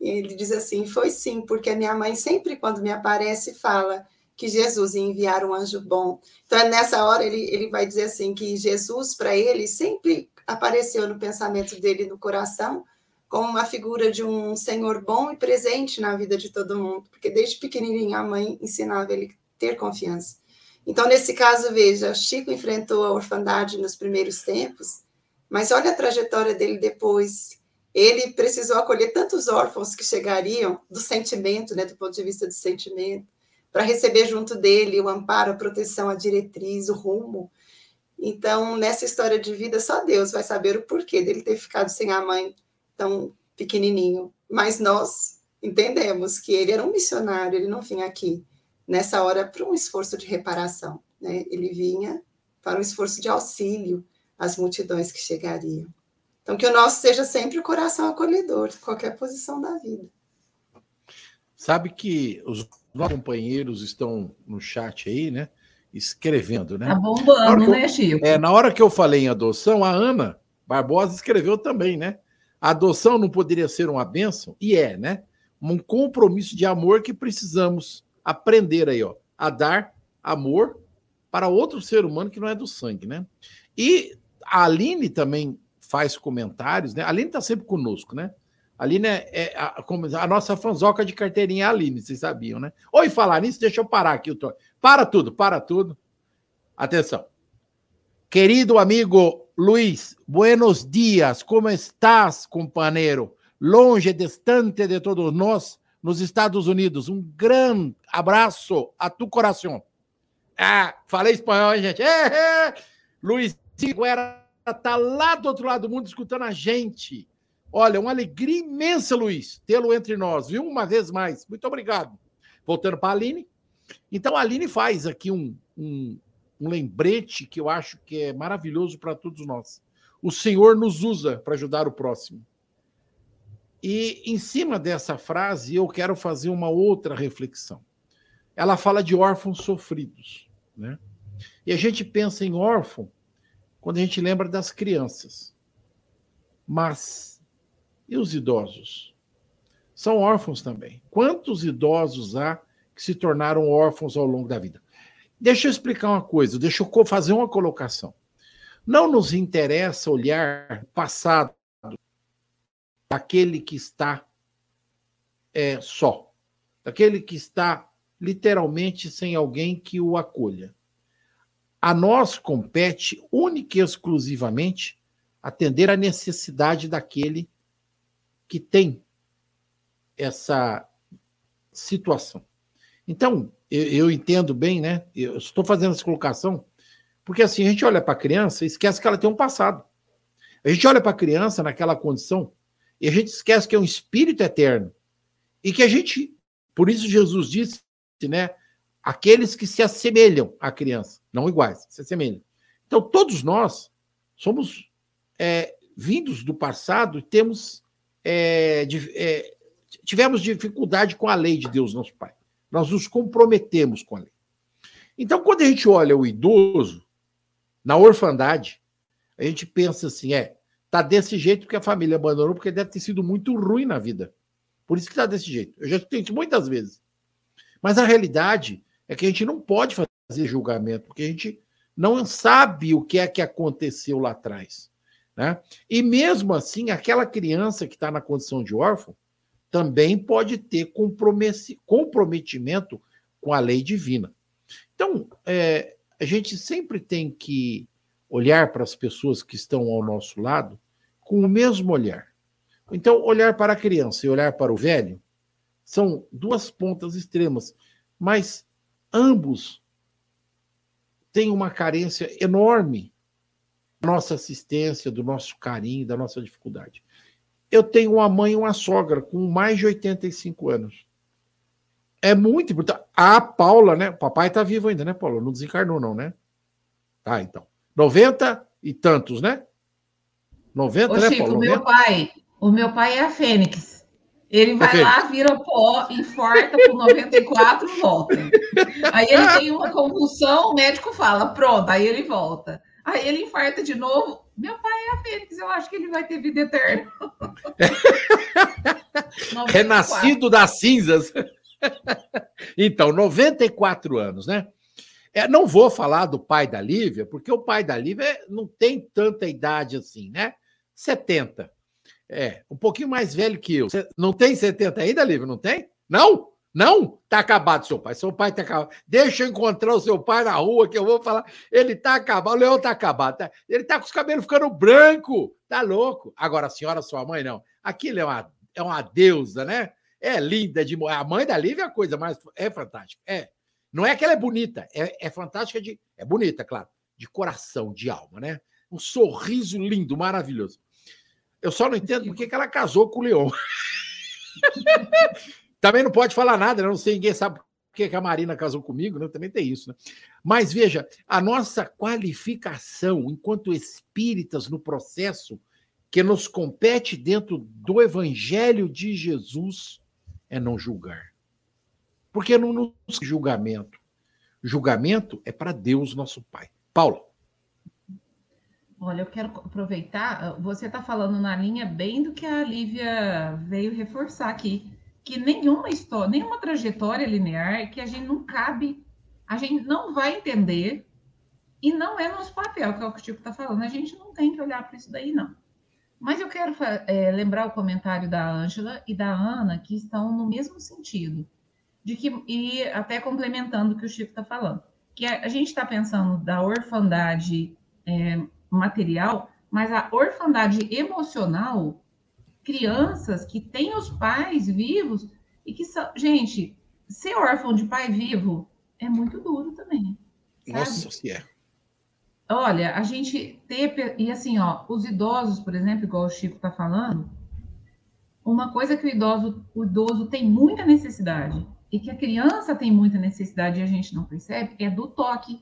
E ele diz assim: Foi sim, porque a minha mãe sempre, quando me aparece, fala que Jesus ia enviar um anjo bom. Então, é nessa hora, ele, ele vai dizer assim: que Jesus, para ele, sempre apareceu no pensamento dele, no coração, como uma figura de um Senhor bom e presente na vida de todo mundo, porque desde pequenininho a mãe ensinava ele a ter confiança. Então, nesse caso, veja, Chico enfrentou a orfandade nos primeiros tempos, mas olha a trajetória dele depois, ele precisou acolher tantos órfãos que chegariam do sentimento, né, do ponto de vista do sentimento, para receber junto dele o amparo, a proteção, a diretriz, o rumo. Então, nessa história de vida, só Deus vai saber o porquê dele ter ficado sem a mãe tão pequenininho. Mas nós entendemos que ele era um missionário, ele não vinha aqui nessa hora para um esforço de reparação, né? Ele vinha para um esforço de auxílio às multidões que chegariam. Então, que o nosso seja sempre o coração acolhedor, qualquer posição da vida. Sabe que os nossos companheiros estão no chat aí, né? escrevendo, né? Tá bombando, eu, né, Chico? É, na hora que eu falei em adoção, a Ana Barbosa escreveu também, né? A adoção não poderia ser uma bênção? E é, né? Um compromisso de amor que precisamos aprender aí, ó, a dar amor para outro ser humano que não é do sangue, né? E a Aline também faz comentários, né? A Aline está sempre conosco, né? A Aline é, é a, a, nossa fanzoca de carteirinha a Aline, vocês sabiam, né? Oi, falar nisso, deixa eu parar aqui. Para tudo, para tudo. Atenção. Querido amigo Luiz, buenos dias, como estás, companheiro? Longe, distante de todos nós, nos Estados Unidos. Um grande abraço a tu coração. Ah, falei espanhol, hein, gente? É, é. Luiz Guerra tá lá do outro lado do mundo escutando a gente. Olha, uma alegria imensa, Luiz, tê-lo entre nós, viu? Uma vez mais. Muito obrigado. Voltando para a Aline. Então, a Aline faz aqui um, um, um lembrete que eu acho que é maravilhoso para todos nós. O Senhor nos usa para ajudar o próximo. E em cima dessa frase, eu quero fazer uma outra reflexão. Ela fala de órfãos sofridos. Né? E a gente pensa em órfão quando a gente lembra das crianças. Mas e os idosos? São órfãos também. Quantos idosos há que se tornaram órfãos ao longo da vida? Deixa eu explicar uma coisa, deixa eu fazer uma colocação. Não nos interessa olhar passado daquele que está é, só, daquele que está literalmente sem alguém que o acolha. A nós compete única e exclusivamente atender à necessidade daquele que tem essa situação. Então, eu, eu entendo bem, né? Eu estou fazendo essa colocação porque assim a gente olha para a criança e esquece que ela tem um passado. A gente olha para a criança naquela condição e a gente esquece que é um espírito eterno e que a gente, por isso Jesus disse, né? Aqueles que se assemelham à criança, não iguais, se assemelham. Então, todos nós somos é, vindos do passado e temos é, de, é, tivemos dificuldade com a lei de Deus, nosso Pai. Nós nos comprometemos com a lei. Então, quando a gente olha o idoso na orfandade, a gente pensa assim: é, tá desse jeito porque a família abandonou, porque deve ter sido muito ruim na vida. Por isso que tá desse jeito. Eu já isso muitas vezes. Mas a realidade é que a gente não pode fazer julgamento, porque a gente não sabe o que é que aconteceu lá atrás. Né? E mesmo assim, aquela criança que está na condição de órfão também pode ter comprometimento com a lei divina. Então, é, a gente sempre tem que olhar para as pessoas que estão ao nosso lado com o mesmo olhar. Então, olhar para a criança e olhar para o velho são duas pontas extremas, mas ambos têm uma carência enorme da nossa assistência, do nosso carinho, da nossa dificuldade. Eu tenho uma mãe e uma sogra com mais de 85 anos. É muito importante. A Paula, né? Papai está vivo ainda, né, Paula? Não desencarnou, não, né? Tá, então. 90 e tantos, né? 90, Ô, né, Chico, Paulo? O meu pai, o meu pai é a Fênix. Ele vai lá, vira pó, infarta com 94 e volta. Aí ele tem uma convulsão, o médico fala, pronto, aí ele volta. Aí ele infarta de novo. Meu pai é a Fênix, eu acho que ele vai ter vida eterna. Renascido das cinzas. então, 94 anos, né? É, não vou falar do pai da Lívia, porque o pai da Lívia não tem tanta idade assim, né? 70. É, um pouquinho mais velho que eu. Não tem 70 ainda, Lívia? Não tem? Não? Não? Tá acabado seu pai. Seu pai tá acabado. Deixa eu encontrar o seu pai na rua que eu vou falar. Ele tá acabado. O Leão tá acabado. Tá? Ele tá com os cabelos ficando branco. Tá louco. Agora, a senhora, sua mãe, não. Aquilo é uma, é uma deusa, né? É linda de A mãe da Lívia é a coisa mais. É fantástica. É. Não é que ela é bonita. É, é fantástica de. É bonita, claro. De coração, de alma, né? Um sorriso lindo, maravilhoso. Eu só não entendo por que ela casou com o Leon. Também não pode falar nada, né? não sei, ninguém sabe por que a Marina casou comigo, né? Também tem isso, né? Mas veja, a nossa qualificação enquanto espíritas no processo que nos compete dentro do Evangelho de Jesus é não julgar. Porque não nos julgamento. julgamento é para Deus, nosso Pai. Paulo. Olha, eu quero aproveitar, você está falando na linha bem do que a Lívia veio reforçar aqui, que nenhuma história, nenhuma trajetória linear que a gente não cabe, a gente não vai entender e não é nosso papel, que é o que o Chico está falando. A gente não tem que olhar para isso daí, não. Mas eu quero é, lembrar o comentário da Ângela e da Ana, que estão no mesmo sentido, de que, e até complementando o que o Chico está falando, que a, a gente está pensando da orfandade é, material, mas a orfandade emocional, crianças que têm os pais vivos e que são. Gente, ser órfão de pai vivo é muito duro também. Sabe? Nossa, se é. Olha, a gente ter. E assim, ó, os idosos, por exemplo, igual o Chico está falando, uma coisa que o idoso, o idoso tem muita necessidade e que a criança tem muita necessidade e a gente não percebe é do toque.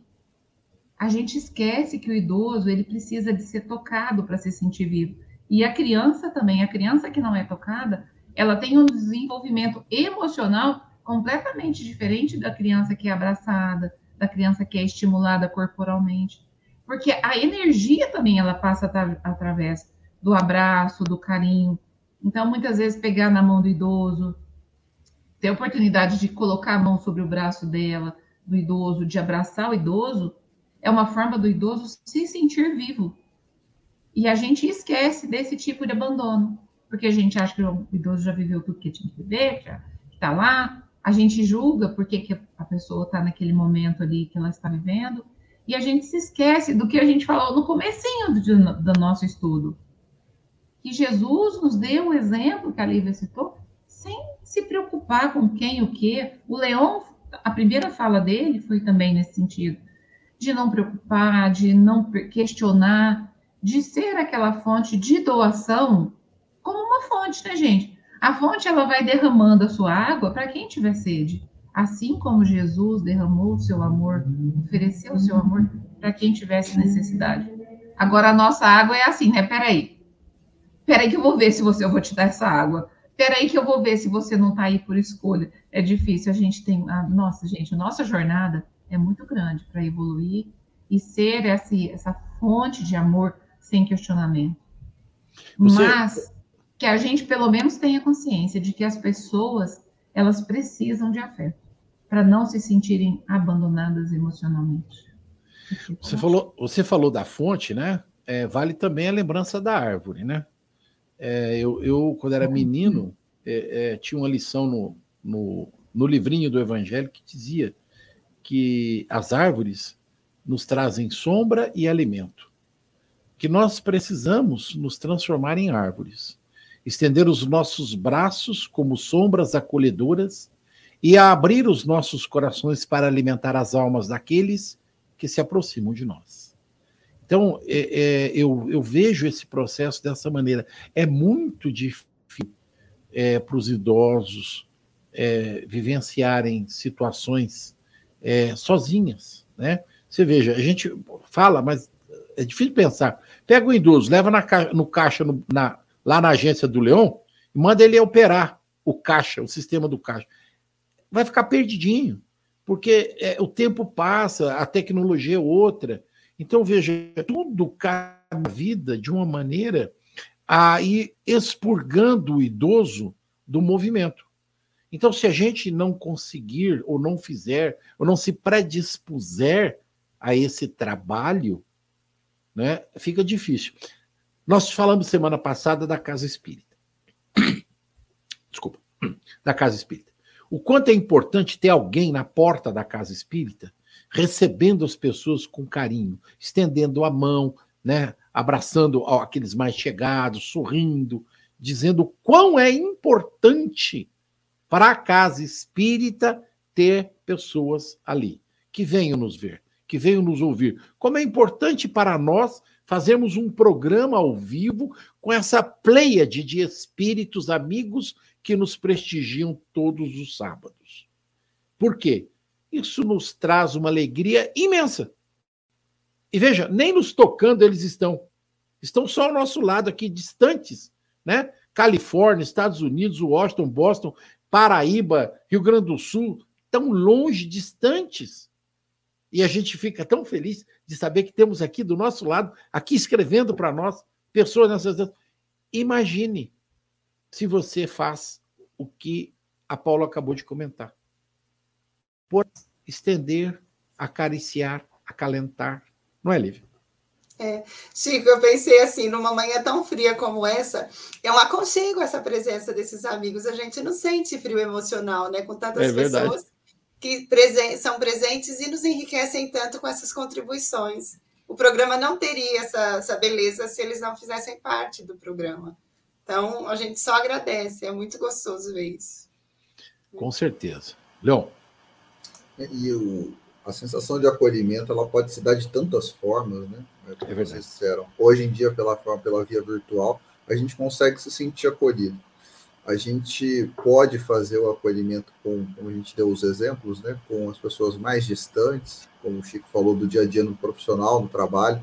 A gente esquece que o idoso ele precisa de ser tocado para se sentir vivo. E a criança também, a criança que não é tocada, ela tem um desenvolvimento emocional completamente diferente da criança que é abraçada, da criança que é estimulada corporalmente porque a energia também ela passa através do abraço, do carinho. Então, muitas vezes, pegar na mão do idoso, ter a oportunidade de colocar a mão sobre o braço dela, do idoso, de abraçar o idoso, é uma forma do idoso se sentir vivo. E a gente esquece desse tipo de abandono, porque a gente acha que o idoso já viveu tudo que tinha que viver, que está lá, a gente julga porque que a pessoa está naquele momento ali que ela está vivendo, e a gente se esquece do que a gente falou no comecinho do, do nosso estudo. Que Jesus nos deu o exemplo que a Lívia citou, sem se preocupar com quem o que. O Leão, a primeira fala dele foi também nesse sentido, de não preocupar, de não questionar, de ser aquela fonte de doação como uma fonte, né, gente? A fonte ela vai derramando a sua água para quem tiver sede. Assim como Jesus derramou o seu amor, ofereceu o seu amor para quem tivesse necessidade. Agora a nossa água é assim, né? Peraí. Peraí que eu vou ver se você eu vou te dar essa água. Peraí que eu vou ver se você não está aí por escolha. É difícil, a gente tem. A, nossa, gente, a nossa jornada é muito grande para evoluir e ser essa, essa fonte de amor sem questionamento. Você... Mas que a gente pelo menos tenha consciência de que as pessoas elas precisam de afeto para não se sentirem abandonadas emocionalmente. Você falou, você falou da fonte, né? É, vale também a lembrança da árvore, né? É, eu, eu, quando era menino, é, é, tinha uma lição no, no, no livrinho do Evangelho que dizia que as árvores nos trazem sombra e alimento. Que nós precisamos nos transformar em árvores, estender os nossos braços como sombras acolhedoras e abrir os nossos corações para alimentar as almas daqueles que se aproximam de nós. Então, é, é, eu, eu, vejo esse processo dessa maneira. É muito difícil é, para os idosos é, vivenciarem situações é, sozinhas. Né? Você veja, a gente fala, mas é difícil pensar. Pega o idoso, leva na, no caixa, no, na, lá na agência do Leão, e manda ele operar o caixa, o sistema do caixa vai ficar perdidinho, porque é, o tempo passa, a tecnologia é outra. Então, veja, tudo cada vida de uma maneira a ir expurgando o idoso do movimento. Então, se a gente não conseguir, ou não fizer, ou não se predispuser a esse trabalho, né, fica difícil. Nós falamos semana passada da casa espírita. Desculpa, da casa espírita. O quanto é importante ter alguém na porta da casa espírita recebendo as pessoas com carinho, estendendo a mão, né, abraçando aqueles mais chegados, sorrindo, dizendo quão é importante para a casa espírita ter pessoas ali que venham nos ver, que venham nos ouvir. Como é importante para nós fazermos um programa ao vivo com essa pleiade de espíritos amigos que nos prestigiam todos os sábados. Por quê? Isso nos traz uma alegria imensa. E veja, nem nos tocando eles estão. Estão só ao nosso lado aqui, distantes, né? Califórnia, Estados Unidos, Washington, Boston, Paraíba, Rio Grande do Sul, tão longe, distantes. E a gente fica tão feliz de saber que temos aqui do nosso lado, aqui escrevendo para nós, pessoas nessas. Imagine se você faz o que a Paula acabou de comentar. Por estender, acariciar, acalentar. Não é, Lívia? É. Chico, eu pensei assim, numa manhã tão fria como essa, é um aconchego essa presença desses amigos. A gente não sente frio emocional, né? Com tantas é pessoas que presen são presentes e nos enriquecem tanto com essas contribuições. O programa não teria essa, essa beleza se eles não fizessem parte do programa. Então, a gente só agradece, é muito gostoso ver isso. Com certeza. Leon. E o, a sensação de acolhimento ela pode se dar de tantas formas, né? É verdade. Disseram. Hoje em dia, pela, pela via virtual, a gente consegue se sentir acolhido. A gente pode fazer o acolhimento com, como a gente deu os exemplos, né? Com as pessoas mais distantes, como o Chico falou do dia a dia no profissional, no trabalho.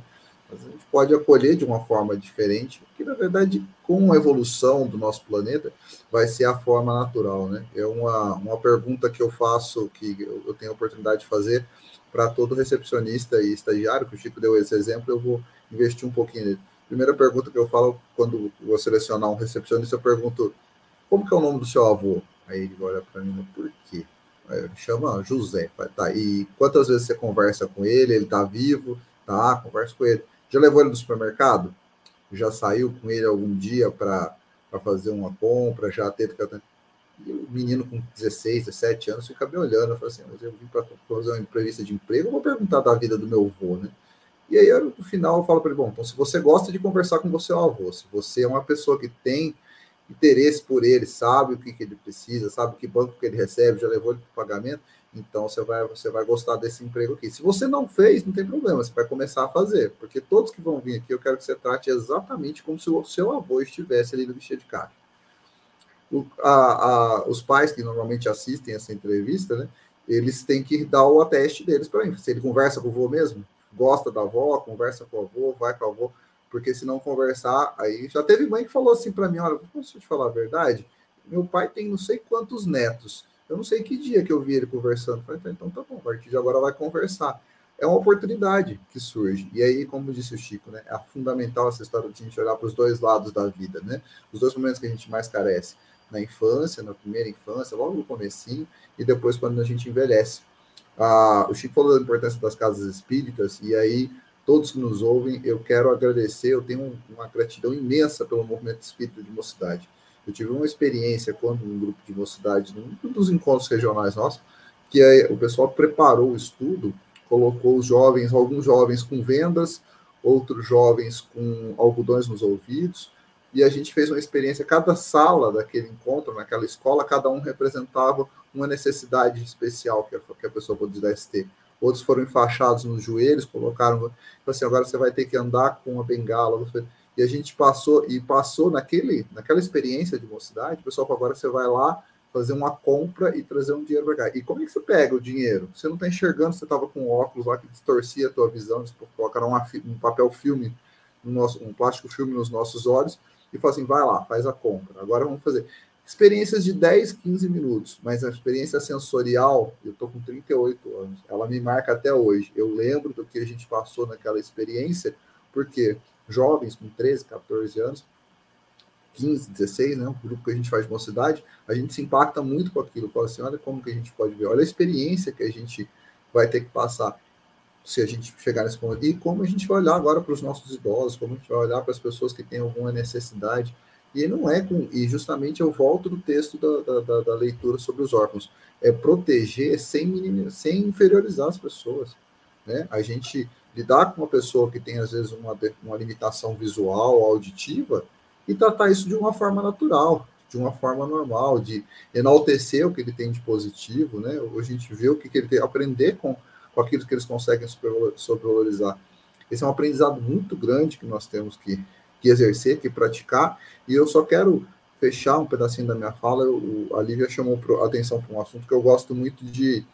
Mas a gente pode acolher de uma forma diferente, que na verdade, com a evolução do nosso planeta, vai ser a forma natural, né? É uma, uma pergunta que eu faço, que eu tenho a oportunidade de fazer para todo recepcionista e estagiário, que o Chico deu esse exemplo, eu vou investir um pouquinho nele. Primeira pergunta que eu falo quando vou selecionar um recepcionista, eu pergunto, como que é o nome do seu avô? Aí ele olha para mim, por quê? Aí ele chama José. Tá, e quantas vezes você conversa com ele? Ele está vivo? Tá, conversa com ele. Já levou ele no supermercado? Já saiu com ele algum dia para fazer uma compra? Já teve que. E o menino com 16, 17 anos fica me olhando. Eu falo assim: mas eu vim para fazer uma entrevista de emprego, vou perguntar da vida do meu avô, né? E aí, no final, eu falo para ele: bom, então, se você gosta de conversar com o seu avô, se você é uma pessoa que tem interesse por ele, sabe o que, que ele precisa, sabe que banco que ele recebe, já levou ele para o pagamento, então você vai, você vai gostar desse emprego aqui. Se você não fez, não tem problema, você vai começar a fazer, porque todos que vão vir aqui, eu quero que você trate exatamente como se o seu avô estivesse ali no vestido de caixa. O, a, a, os pais que normalmente assistem essa entrevista, né, eles têm que dar o ateste deles para mim. Se ele conversa com o avô mesmo, gosta da avó, conversa com o avô, vai com o avô, porque se não conversar, aí já teve mãe que falou assim para mim: olha, posso te falar a verdade? Meu pai tem não sei quantos netos eu não sei que dia que eu vi ele conversando. Falei, tá, então tá bom, a partir de agora vai conversar. É uma oportunidade que surge. E aí, como disse o Chico, né, é fundamental essa história de a gente olhar para os dois lados da vida, né? Os dois momentos que a gente mais carece. Na infância, na primeira infância, logo no comecinho, e depois quando a gente envelhece. Ah, o Chico falou da importância das casas espíritas, e aí todos que nos ouvem, eu quero agradecer, eu tenho uma gratidão imensa pelo movimento espírita de mocidade. Eu tive uma experiência quando um grupo de mocidade, num dos encontros regionais nossos, que o pessoal preparou o estudo, colocou os jovens, alguns jovens com vendas, outros jovens com algodões nos ouvidos, e a gente fez uma experiência, cada sala daquele encontro, naquela escola, cada um representava uma necessidade especial que a, que a pessoa pudesse ter. Outros foram enfaixados nos joelhos, colocaram, assim, agora você vai ter que andar com uma bengala, e a gente passou e passou naquele, naquela experiência de mocidade, pessoal, agora você vai lá fazer uma compra e trazer um dinheiro para cá. E como é que você pega o dinheiro? Você não está enxergando, você estava com óculos lá que distorcia a tua visão, eles colocaram uma, um papel filme, no nosso, um plástico filme nos nossos olhos e fala assim, vai lá, faz a compra. Agora vamos fazer experiências de 10, 15 minutos, mas a experiência sensorial, eu estou com 38 anos, ela me marca até hoje. Eu lembro do que a gente passou naquela experiência, porque jovens com 13, 14 anos, 15, 16, né, um grupo que a gente faz de mocidade, a gente se impacta muito com aquilo, fala assim, olha como que a gente pode ver, olha a experiência que a gente vai ter que passar se a gente chegar nesse ponto, e como a gente vai olhar agora para os nossos idosos, como a gente vai olhar para as pessoas que têm alguma necessidade, e não é com, e justamente eu volto do texto da, da, da leitura sobre os órfãos, é proteger sem, sem inferiorizar as pessoas, né, a gente lidar com uma pessoa que tem, às vezes, uma, uma limitação visual, auditiva, e tratar isso de uma forma natural, de uma forma normal, de enaltecer o que ele tem de positivo, né? Hoje a gente vê o que, que ele tem, aprender com, com aquilo que eles conseguem sobrevalorizar. Esse é um aprendizado muito grande que nós temos que, que exercer, que praticar, e eu só quero fechar um pedacinho da minha fala, o, a Lívia chamou a atenção para um assunto que eu gosto muito de,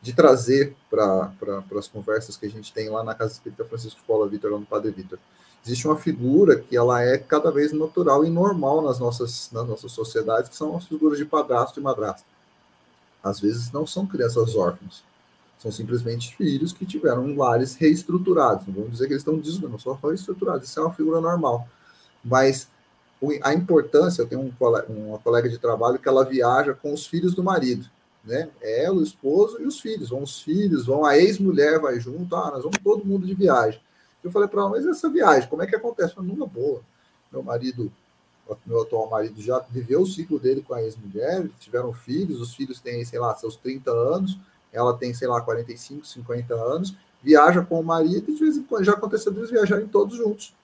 de trazer para pra, as conversas que a gente tem lá na Casa Espírita Francisco Paula Vitor, lá no Padre Vitor. Existe uma figura que ela é cada vez natural e normal nas nossas, nas nossas sociedades, que são as figuras de padrasto e madrasta. Às vezes não são crianças órfãs, São simplesmente filhos que tiveram lares reestruturados. Não vamos dizer que eles estão desunidos, só reestruturados. Isso é uma figura normal. Mas a importância, eu tenho um colega, uma colega de trabalho que ela viaja com os filhos do marido, né? Ela, o esposo e os filhos. Vão os filhos, vão a ex-mulher, vai junto, ah, nós vamos todo mundo de viagem. Eu falei para ela, mas essa viagem, como é que acontece? Falei, numa boa. Meu marido, meu atual marido já viveu o ciclo dele com a ex-mulher, tiveram filhos, os filhos têm, sei lá, seus 30 anos, ela tem, sei lá, 45, 50 anos, viaja com o marido e de vez em quando já aconteceu eles viajarem todos juntos.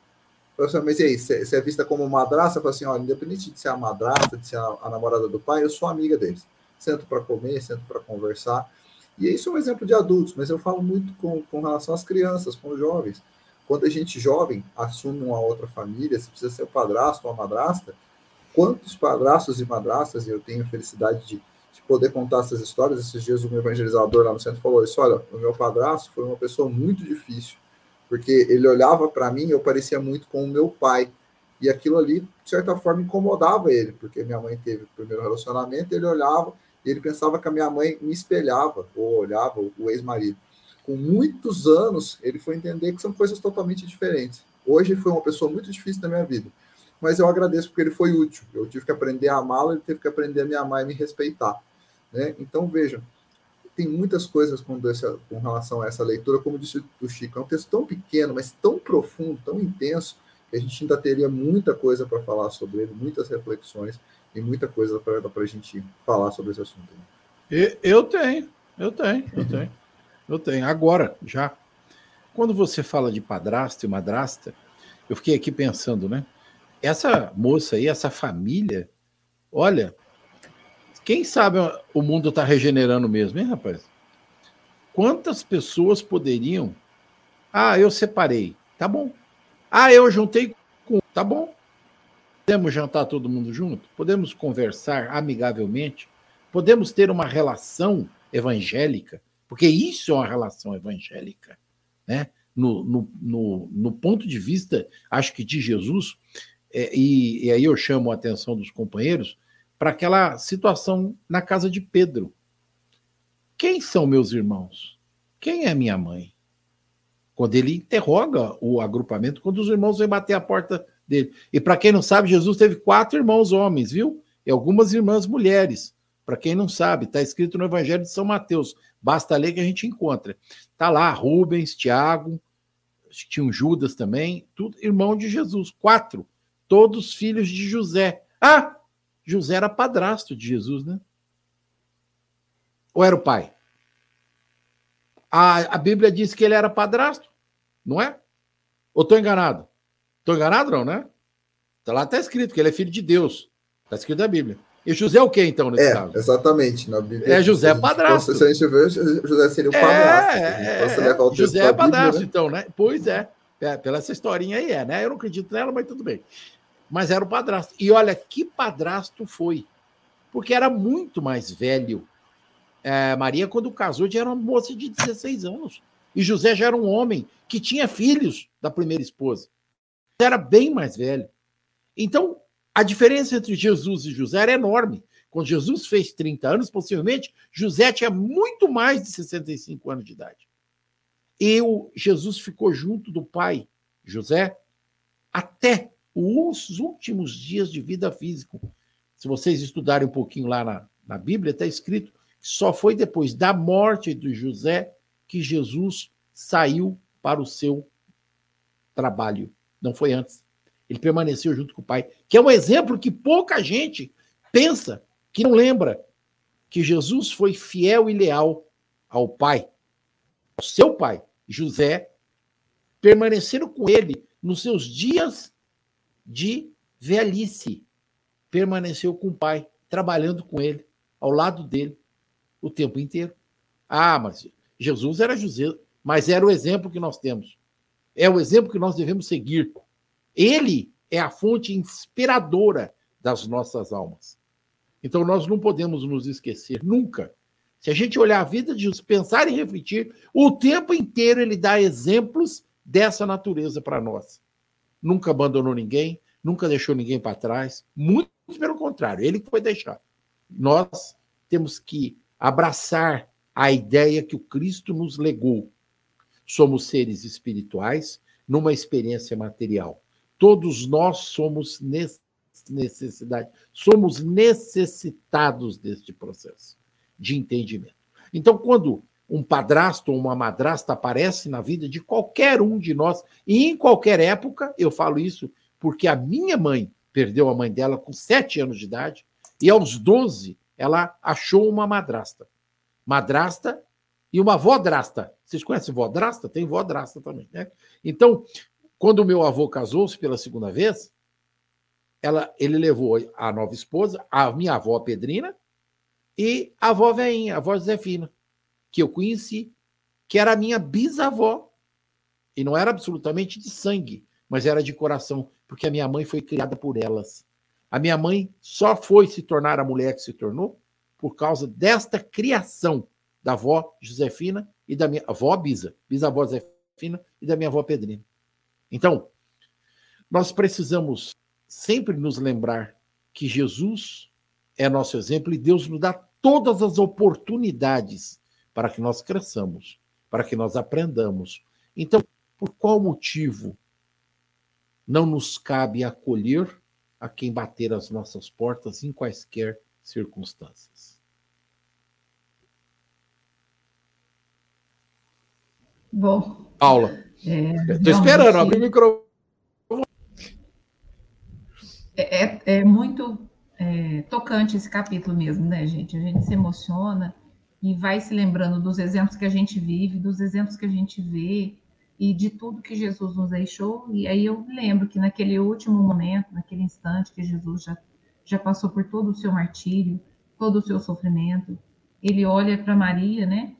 Assim, mas e aí, você é vista como madrasta? Fala assim, olha, independente de ser a madrasta, de ser a, a namorada do pai, eu sou amiga deles. Sento para comer, sento para conversar. E isso é um exemplo de adultos, mas eu falo muito com, com relação às crianças, com os jovens. Quando a gente jovem assume uma outra família, se precisa ser o padrasto ou a madrasta, quantos padrastos e madrastas, eu tenho a felicidade de, de poder contar essas histórias. Esses dias, um evangelizador lá no centro falou isso: olha, o meu padrasto foi uma pessoa muito difícil porque ele olhava para mim e eu parecia muito com o meu pai. E aquilo ali, de certa forma, incomodava ele, porque minha mãe teve o primeiro relacionamento, ele olhava e ele pensava que a minha mãe me espelhava, ou olhava o ex-marido. Com muitos anos, ele foi entender que são coisas totalmente diferentes. Hoje foi uma pessoa muito difícil na minha vida, mas eu agradeço porque ele foi útil. Eu tive que aprender a amá-lo, ele teve que aprender a me amar e me respeitar. Né? Então, vejam, tem muitas coisas com, essa, com relação a essa leitura, como disse o Chico, é um texto tão pequeno, mas tão profundo, tão intenso, que a gente ainda teria muita coisa para falar sobre ele, muitas reflexões e muita coisa para a gente falar sobre esse assunto. Eu tenho, eu tenho, eu tenho, eu tenho. Agora, já. Quando você fala de padrasto e madrasta, eu fiquei aqui pensando, né? Essa moça aí, essa família, olha, quem sabe o mundo está regenerando mesmo, hein, rapaz? Quantas pessoas poderiam. Ah, eu separei. Tá bom. Ah, eu juntei com. Tá bom. Podemos jantar todo mundo junto? Podemos conversar amigavelmente? Podemos ter uma relação evangélica? Porque isso é uma relação evangélica. Né? No, no, no, no ponto de vista, acho que de Jesus, é, e, e aí eu chamo a atenção dos companheiros, para aquela situação na casa de Pedro. Quem são meus irmãos? Quem é minha mãe? Quando ele interroga o agrupamento, quando os irmãos vêm bater a porta dele. E para quem não sabe, Jesus teve quatro irmãos homens, viu? E algumas irmãs mulheres. Para quem não sabe, está escrito no Evangelho de São Mateus. Basta ler que a gente encontra. Está lá Rubens, Tiago, tinha um Judas também, tudo irmão de Jesus. Quatro. Todos filhos de José. Ah, José era padrasto de Jesus, né? Ou era o pai? A, a Bíblia diz que ele era padrasto, não é? Ou estou enganado? Estou enganado, não, né? Tá lá está escrito que ele é filho de Deus. Está escrito na Bíblia. E José é o que, então, nesse é, caso? Exatamente. Na Bíblia, é José padrasto. Se a gente ver, José seria o padrasto. É, é, José é padrasto, Bíblia, né? então, né? Pois é. é. Pela essa historinha aí é, né? Eu não acredito nela, mas tudo bem mas era o padrasto. E olha que padrasto foi, porque era muito mais velho. É, Maria, quando casou, já era uma moça de 16 anos. E José já era um homem que tinha filhos da primeira esposa. Era bem mais velho. Então, a diferença entre Jesus e José era enorme. Quando Jesus fez 30 anos, possivelmente, José tinha muito mais de 65 anos de idade. E o Jesus ficou junto do pai, José, até os últimos dias de vida físico. Se vocês estudarem um pouquinho lá na, na Bíblia, está escrito que só foi depois da morte de José que Jesus saiu para o seu trabalho. Não foi antes. Ele permaneceu junto com o pai, que é um exemplo que pouca gente pensa, que não lembra que Jesus foi fiel e leal ao pai, ao seu pai, José, permaneceram com ele nos seus dias de velhice. Permaneceu com o pai, trabalhando com ele, ao lado dele, o tempo inteiro. Ah, mas Jesus era José, mas era o exemplo que nós temos. É o exemplo que nós devemos seguir. Ele é a fonte inspiradora das nossas almas. Então nós não podemos nos esquecer nunca. Se a gente olhar a vida de Jesus, pensar e refletir, o tempo inteiro ele dá exemplos dessa natureza para nós nunca abandonou ninguém, nunca deixou ninguém para trás, muito pelo contrário, ele foi deixar. Nós temos que abraçar a ideia que o Cristo nos legou. Somos seres espirituais numa experiência material. Todos nós somos necessidade, somos necessitados deste processo de entendimento. Então, quando um padrasto ou uma madrasta aparece na vida de qualquer um de nós, e em qualquer época, eu falo isso porque a minha mãe perdeu a mãe dela com sete anos de idade, e aos 12 ela achou uma madrasta. Madrasta e uma vodrasta. Vocês conhecem vodrasta? Tem vodrasta também, né? Então, quando o meu avô casou-se pela segunda vez, ela, ele levou a nova esposa, a minha avó Pedrina, e a avó veinha, a avó Josefina, que eu conheci, que era a minha bisavó. E não era absolutamente de sangue, mas era de coração, porque a minha mãe foi criada por elas. A minha mãe só foi se tornar a mulher que se tornou por causa desta criação da avó Josefina e da minha avó Bisa, bisavó Josefina e da minha avó Pedrina. Então, nós precisamos sempre nos lembrar que Jesus é nosso exemplo e Deus nos dá todas as oportunidades para que nós cresçamos, para que nós aprendamos. Então, por qual motivo não nos cabe acolher a quem bater as nossas portas em quaisquer circunstâncias? Bom. Paula. Estou é, esperando, abrir o microfone. É, é, é muito é, tocante esse capítulo mesmo, né, gente? A gente se emociona e vai se lembrando dos exemplos que a gente vive, dos exemplos que a gente vê e de tudo que Jesus nos deixou. E aí eu lembro que naquele último momento, naquele instante que Jesus já, já passou por todo o seu martírio, todo o seu sofrimento, ele olha para Maria, né?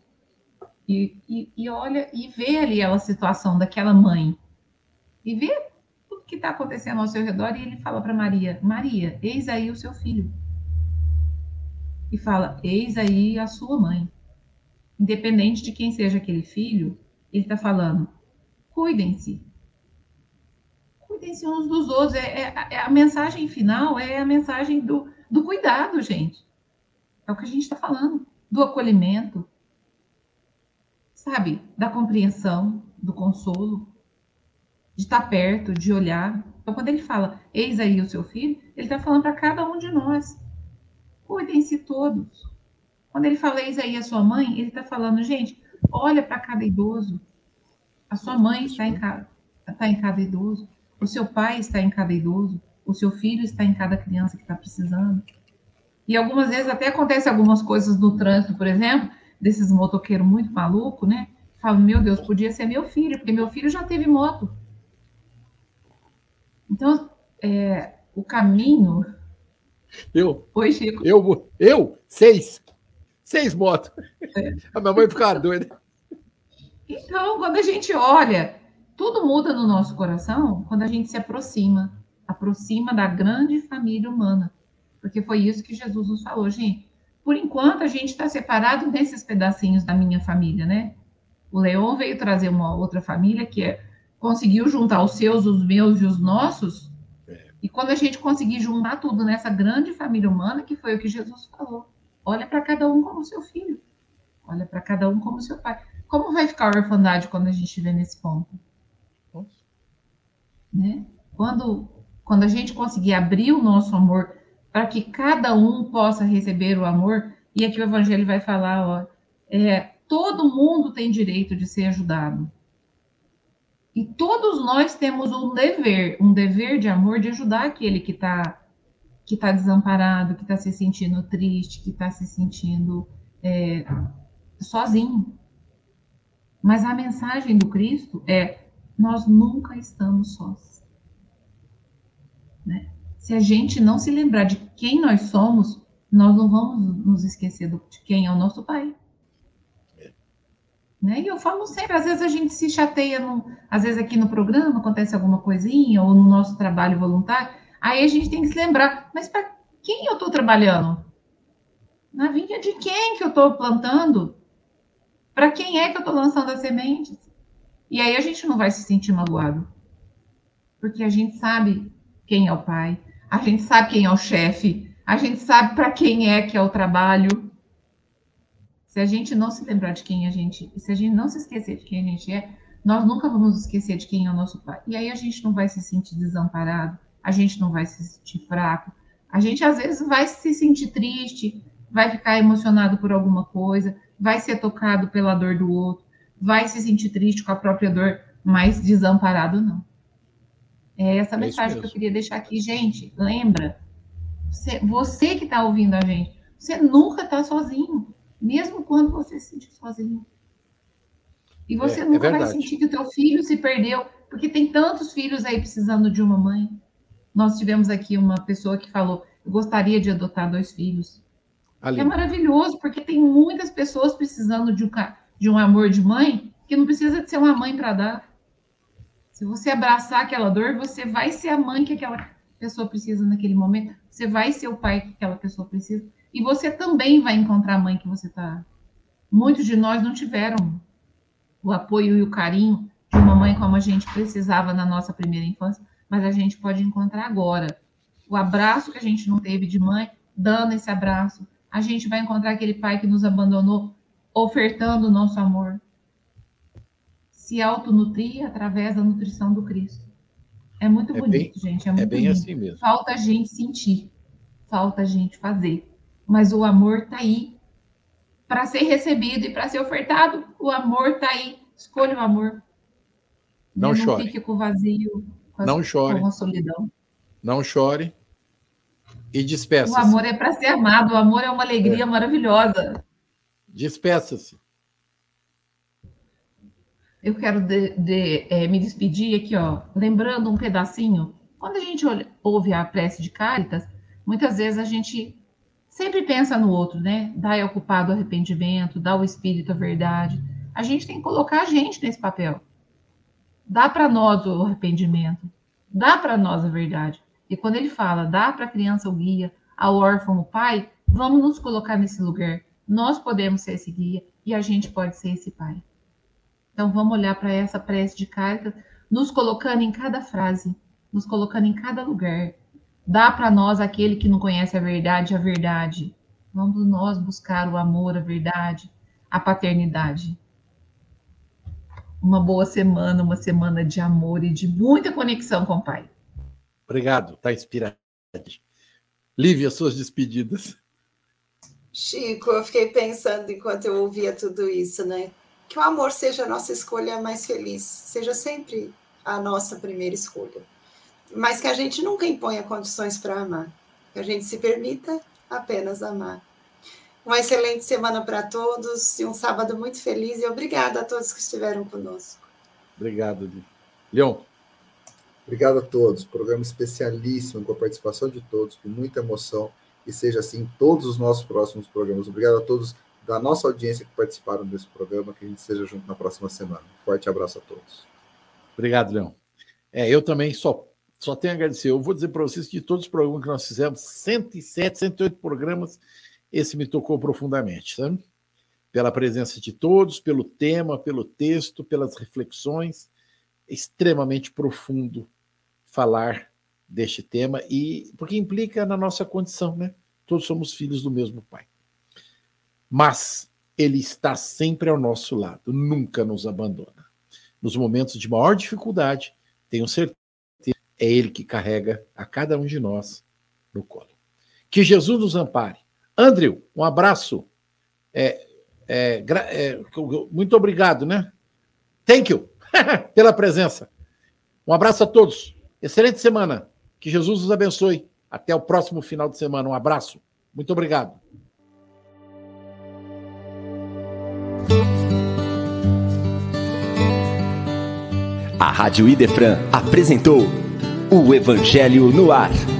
E, e, e, olha e vê ali a situação daquela mãe e vê que está acontecendo ao seu redor e ele fala para Maria: Maria, eis aí o seu filho. E fala: Eis aí a sua mãe. Independente de quem seja aquele filho, ele está falando: cuidem-se. Cuidem-se uns dos outros. É, é, é, a mensagem final é a mensagem do, do cuidado, gente. É o que a gente está falando. Do acolhimento, sabe? Da compreensão, do consolo de estar perto, de olhar. Então, quando ele fala, eis aí o seu filho, ele está falando para cada um de nós. Cuidem-se todos. Quando ele fala, a sua mãe, ele está falando, gente, olha para cada idoso. A sua mãe está em, cada, está em cada idoso. O seu pai está em cada idoso. O seu filho está em cada criança que está precisando. E algumas vezes até acontece algumas coisas no trânsito, por exemplo, desses motoqueiros muito malucos, né? Falo, meu Deus, podia ser meu filho, porque meu filho já teve moto. Então, é, o caminho. Eu? Oi, Chico. Eu? Eu? Seis. Seis motos. É. A minha mãe fica doida. Então, quando a gente olha, tudo muda no nosso coração quando a gente se aproxima aproxima da grande família humana. Porque foi isso que Jesus nos falou, gente. Por enquanto, a gente está separado nesses pedacinhos da minha família, né? O Leão veio trazer uma outra família que é conseguiu juntar os seus, os meus e os nossos. E quando a gente conseguir juntar tudo nessa grande família humana, que foi o que Jesus falou, olha para cada um como seu filho, olha para cada um como seu pai. Como vai ficar a orfandade quando a gente estiver nesse ponto? Né? Quando, quando a gente conseguir abrir o nosso amor para que cada um possa receber o amor, e aqui o Evangelho vai falar, ó, é, todo mundo tem direito de ser ajudado. E todos nós temos um dever, um dever de amor de ajudar aquele que está que tá desamparado, que está se sentindo triste, que está se sentindo é, sozinho. Mas a mensagem do Cristo é: nós nunca estamos sós. Né? Se a gente não se lembrar de quem nós somos, nós não vamos nos esquecer de quem é o nosso Pai. Né? E eu falo sempre, às vezes a gente se chateia, no, às vezes aqui no programa acontece alguma coisinha, ou no nosso trabalho voluntário, aí a gente tem que se lembrar, mas para quem eu estou trabalhando? Na vinha de quem que eu estou plantando? Para quem é que eu estou lançando as sementes? E aí a gente não vai se sentir magoado. Porque a gente sabe quem é o pai, a gente sabe quem é o chefe, a gente sabe para quem é que é o trabalho Se a gente não se lembrar de quem a gente, se a gente não se esquecer de quem a gente é, nós nunca vamos esquecer de quem é o nosso pai. E aí a gente não vai se sentir desamparado, a gente não vai se sentir fraco, a gente às vezes vai se sentir triste, vai ficar emocionado por alguma coisa, vai ser tocado pela dor do outro, vai se sentir triste com a própria dor, mas desamparado não. É essa é mensagem que eu queria deixar aqui, gente. Lembra, você, você que está ouvindo a gente, você nunca está sozinho, mesmo quando você se sentir sozinho. E você é, é nunca é vai sentir que o teu filho se perdeu, porque tem tantos filhos aí precisando de uma mãe. Nós tivemos aqui uma pessoa que falou: eu gostaria de adotar dois filhos. Ali. É maravilhoso, porque tem muitas pessoas precisando de um, de um amor de mãe que não precisa de ser uma mãe para dar. Se você abraçar aquela dor, você vai ser a mãe que aquela pessoa precisa naquele momento. Você vai ser o pai que aquela pessoa precisa. E você também vai encontrar a mãe que você está. Muitos de nós não tiveram o apoio e o carinho de uma mãe como a gente precisava na nossa primeira infância, mas a gente pode encontrar agora. O abraço que a gente não teve de mãe, dando esse abraço. A gente vai encontrar aquele pai que nos abandonou, ofertando o nosso amor. Se autonutrir através da nutrição do Cristo. É muito é bonito, bem, gente. É, muito é bem lindo. assim mesmo. Falta a gente sentir, falta a gente fazer. Mas o amor está aí para ser recebido e para ser ofertado, o amor está aí. Escolha o amor. Não, não chore. fique com vazio, com a, não chore. com a solidão. Não chore. E despeça-se. O amor é para ser amado, o amor é uma alegria é. maravilhosa. Despeça-se. Eu quero de, de, é, me despedir aqui, ó, lembrando um pedacinho. Quando a gente ouve a prece de Cáritas, muitas vezes a gente sempre pensa no outro, né? Dá ao culpado arrependimento, dá ao espírito a verdade. A gente tem que colocar a gente nesse papel. Dá para nós o arrependimento, dá para nós a verdade. E quando ele fala, dá para a criança o guia, ao órfão o pai, vamos nos colocar nesse lugar. Nós podemos ser esse guia e a gente pode ser esse pai. Então vamos olhar para essa prece de carta, nos colocando em cada frase, nos colocando em cada lugar, Dá para nós, aquele que não conhece a verdade, a verdade. Vamos nós buscar o amor, a verdade, a paternidade. Uma boa semana, uma semana de amor e de muita conexão com o Pai. Obrigado, tá inspirado. Lívia, suas despedidas. Chico, eu fiquei pensando enquanto eu ouvia tudo isso, né? Que o amor seja a nossa escolha mais feliz, seja sempre a nossa primeira escolha mas que a gente nunca imponha condições para amar, que a gente se permita apenas amar. Uma excelente semana para todos e um sábado muito feliz e obrigada a todos que estiveram conosco. Obrigado, Leon. Obrigado a todos. Programa especialíssimo com a participação de todos, com muita emoção e seja assim em todos os nossos próximos programas. Obrigado a todos da nossa audiência que participaram desse programa, que a gente esteja junto na próxima semana. Forte abraço a todos. Obrigado, Leão. É, eu também só só tenho a agradecer. Eu vou dizer para vocês que de todos os programas que nós fizemos, 107, 108 programas, esse me tocou profundamente, sabe? Pela presença de todos, pelo tema, pelo texto, pelas reflexões. É extremamente profundo falar deste tema e porque implica na nossa condição, né? Todos somos filhos do mesmo pai. Mas ele está sempre ao nosso lado, nunca nos abandona. Nos momentos de maior dificuldade, tenho certeza é Ele que carrega a cada um de nós no colo. Que Jesus nos ampare. Andrew, um abraço. É, é, é, muito obrigado, né? Thank you pela presença. Um abraço a todos. Excelente semana. Que Jesus nos abençoe. Até o próximo final de semana. Um abraço. Muito obrigado. A Rádio Idefran apresentou o Evangelho no Ar.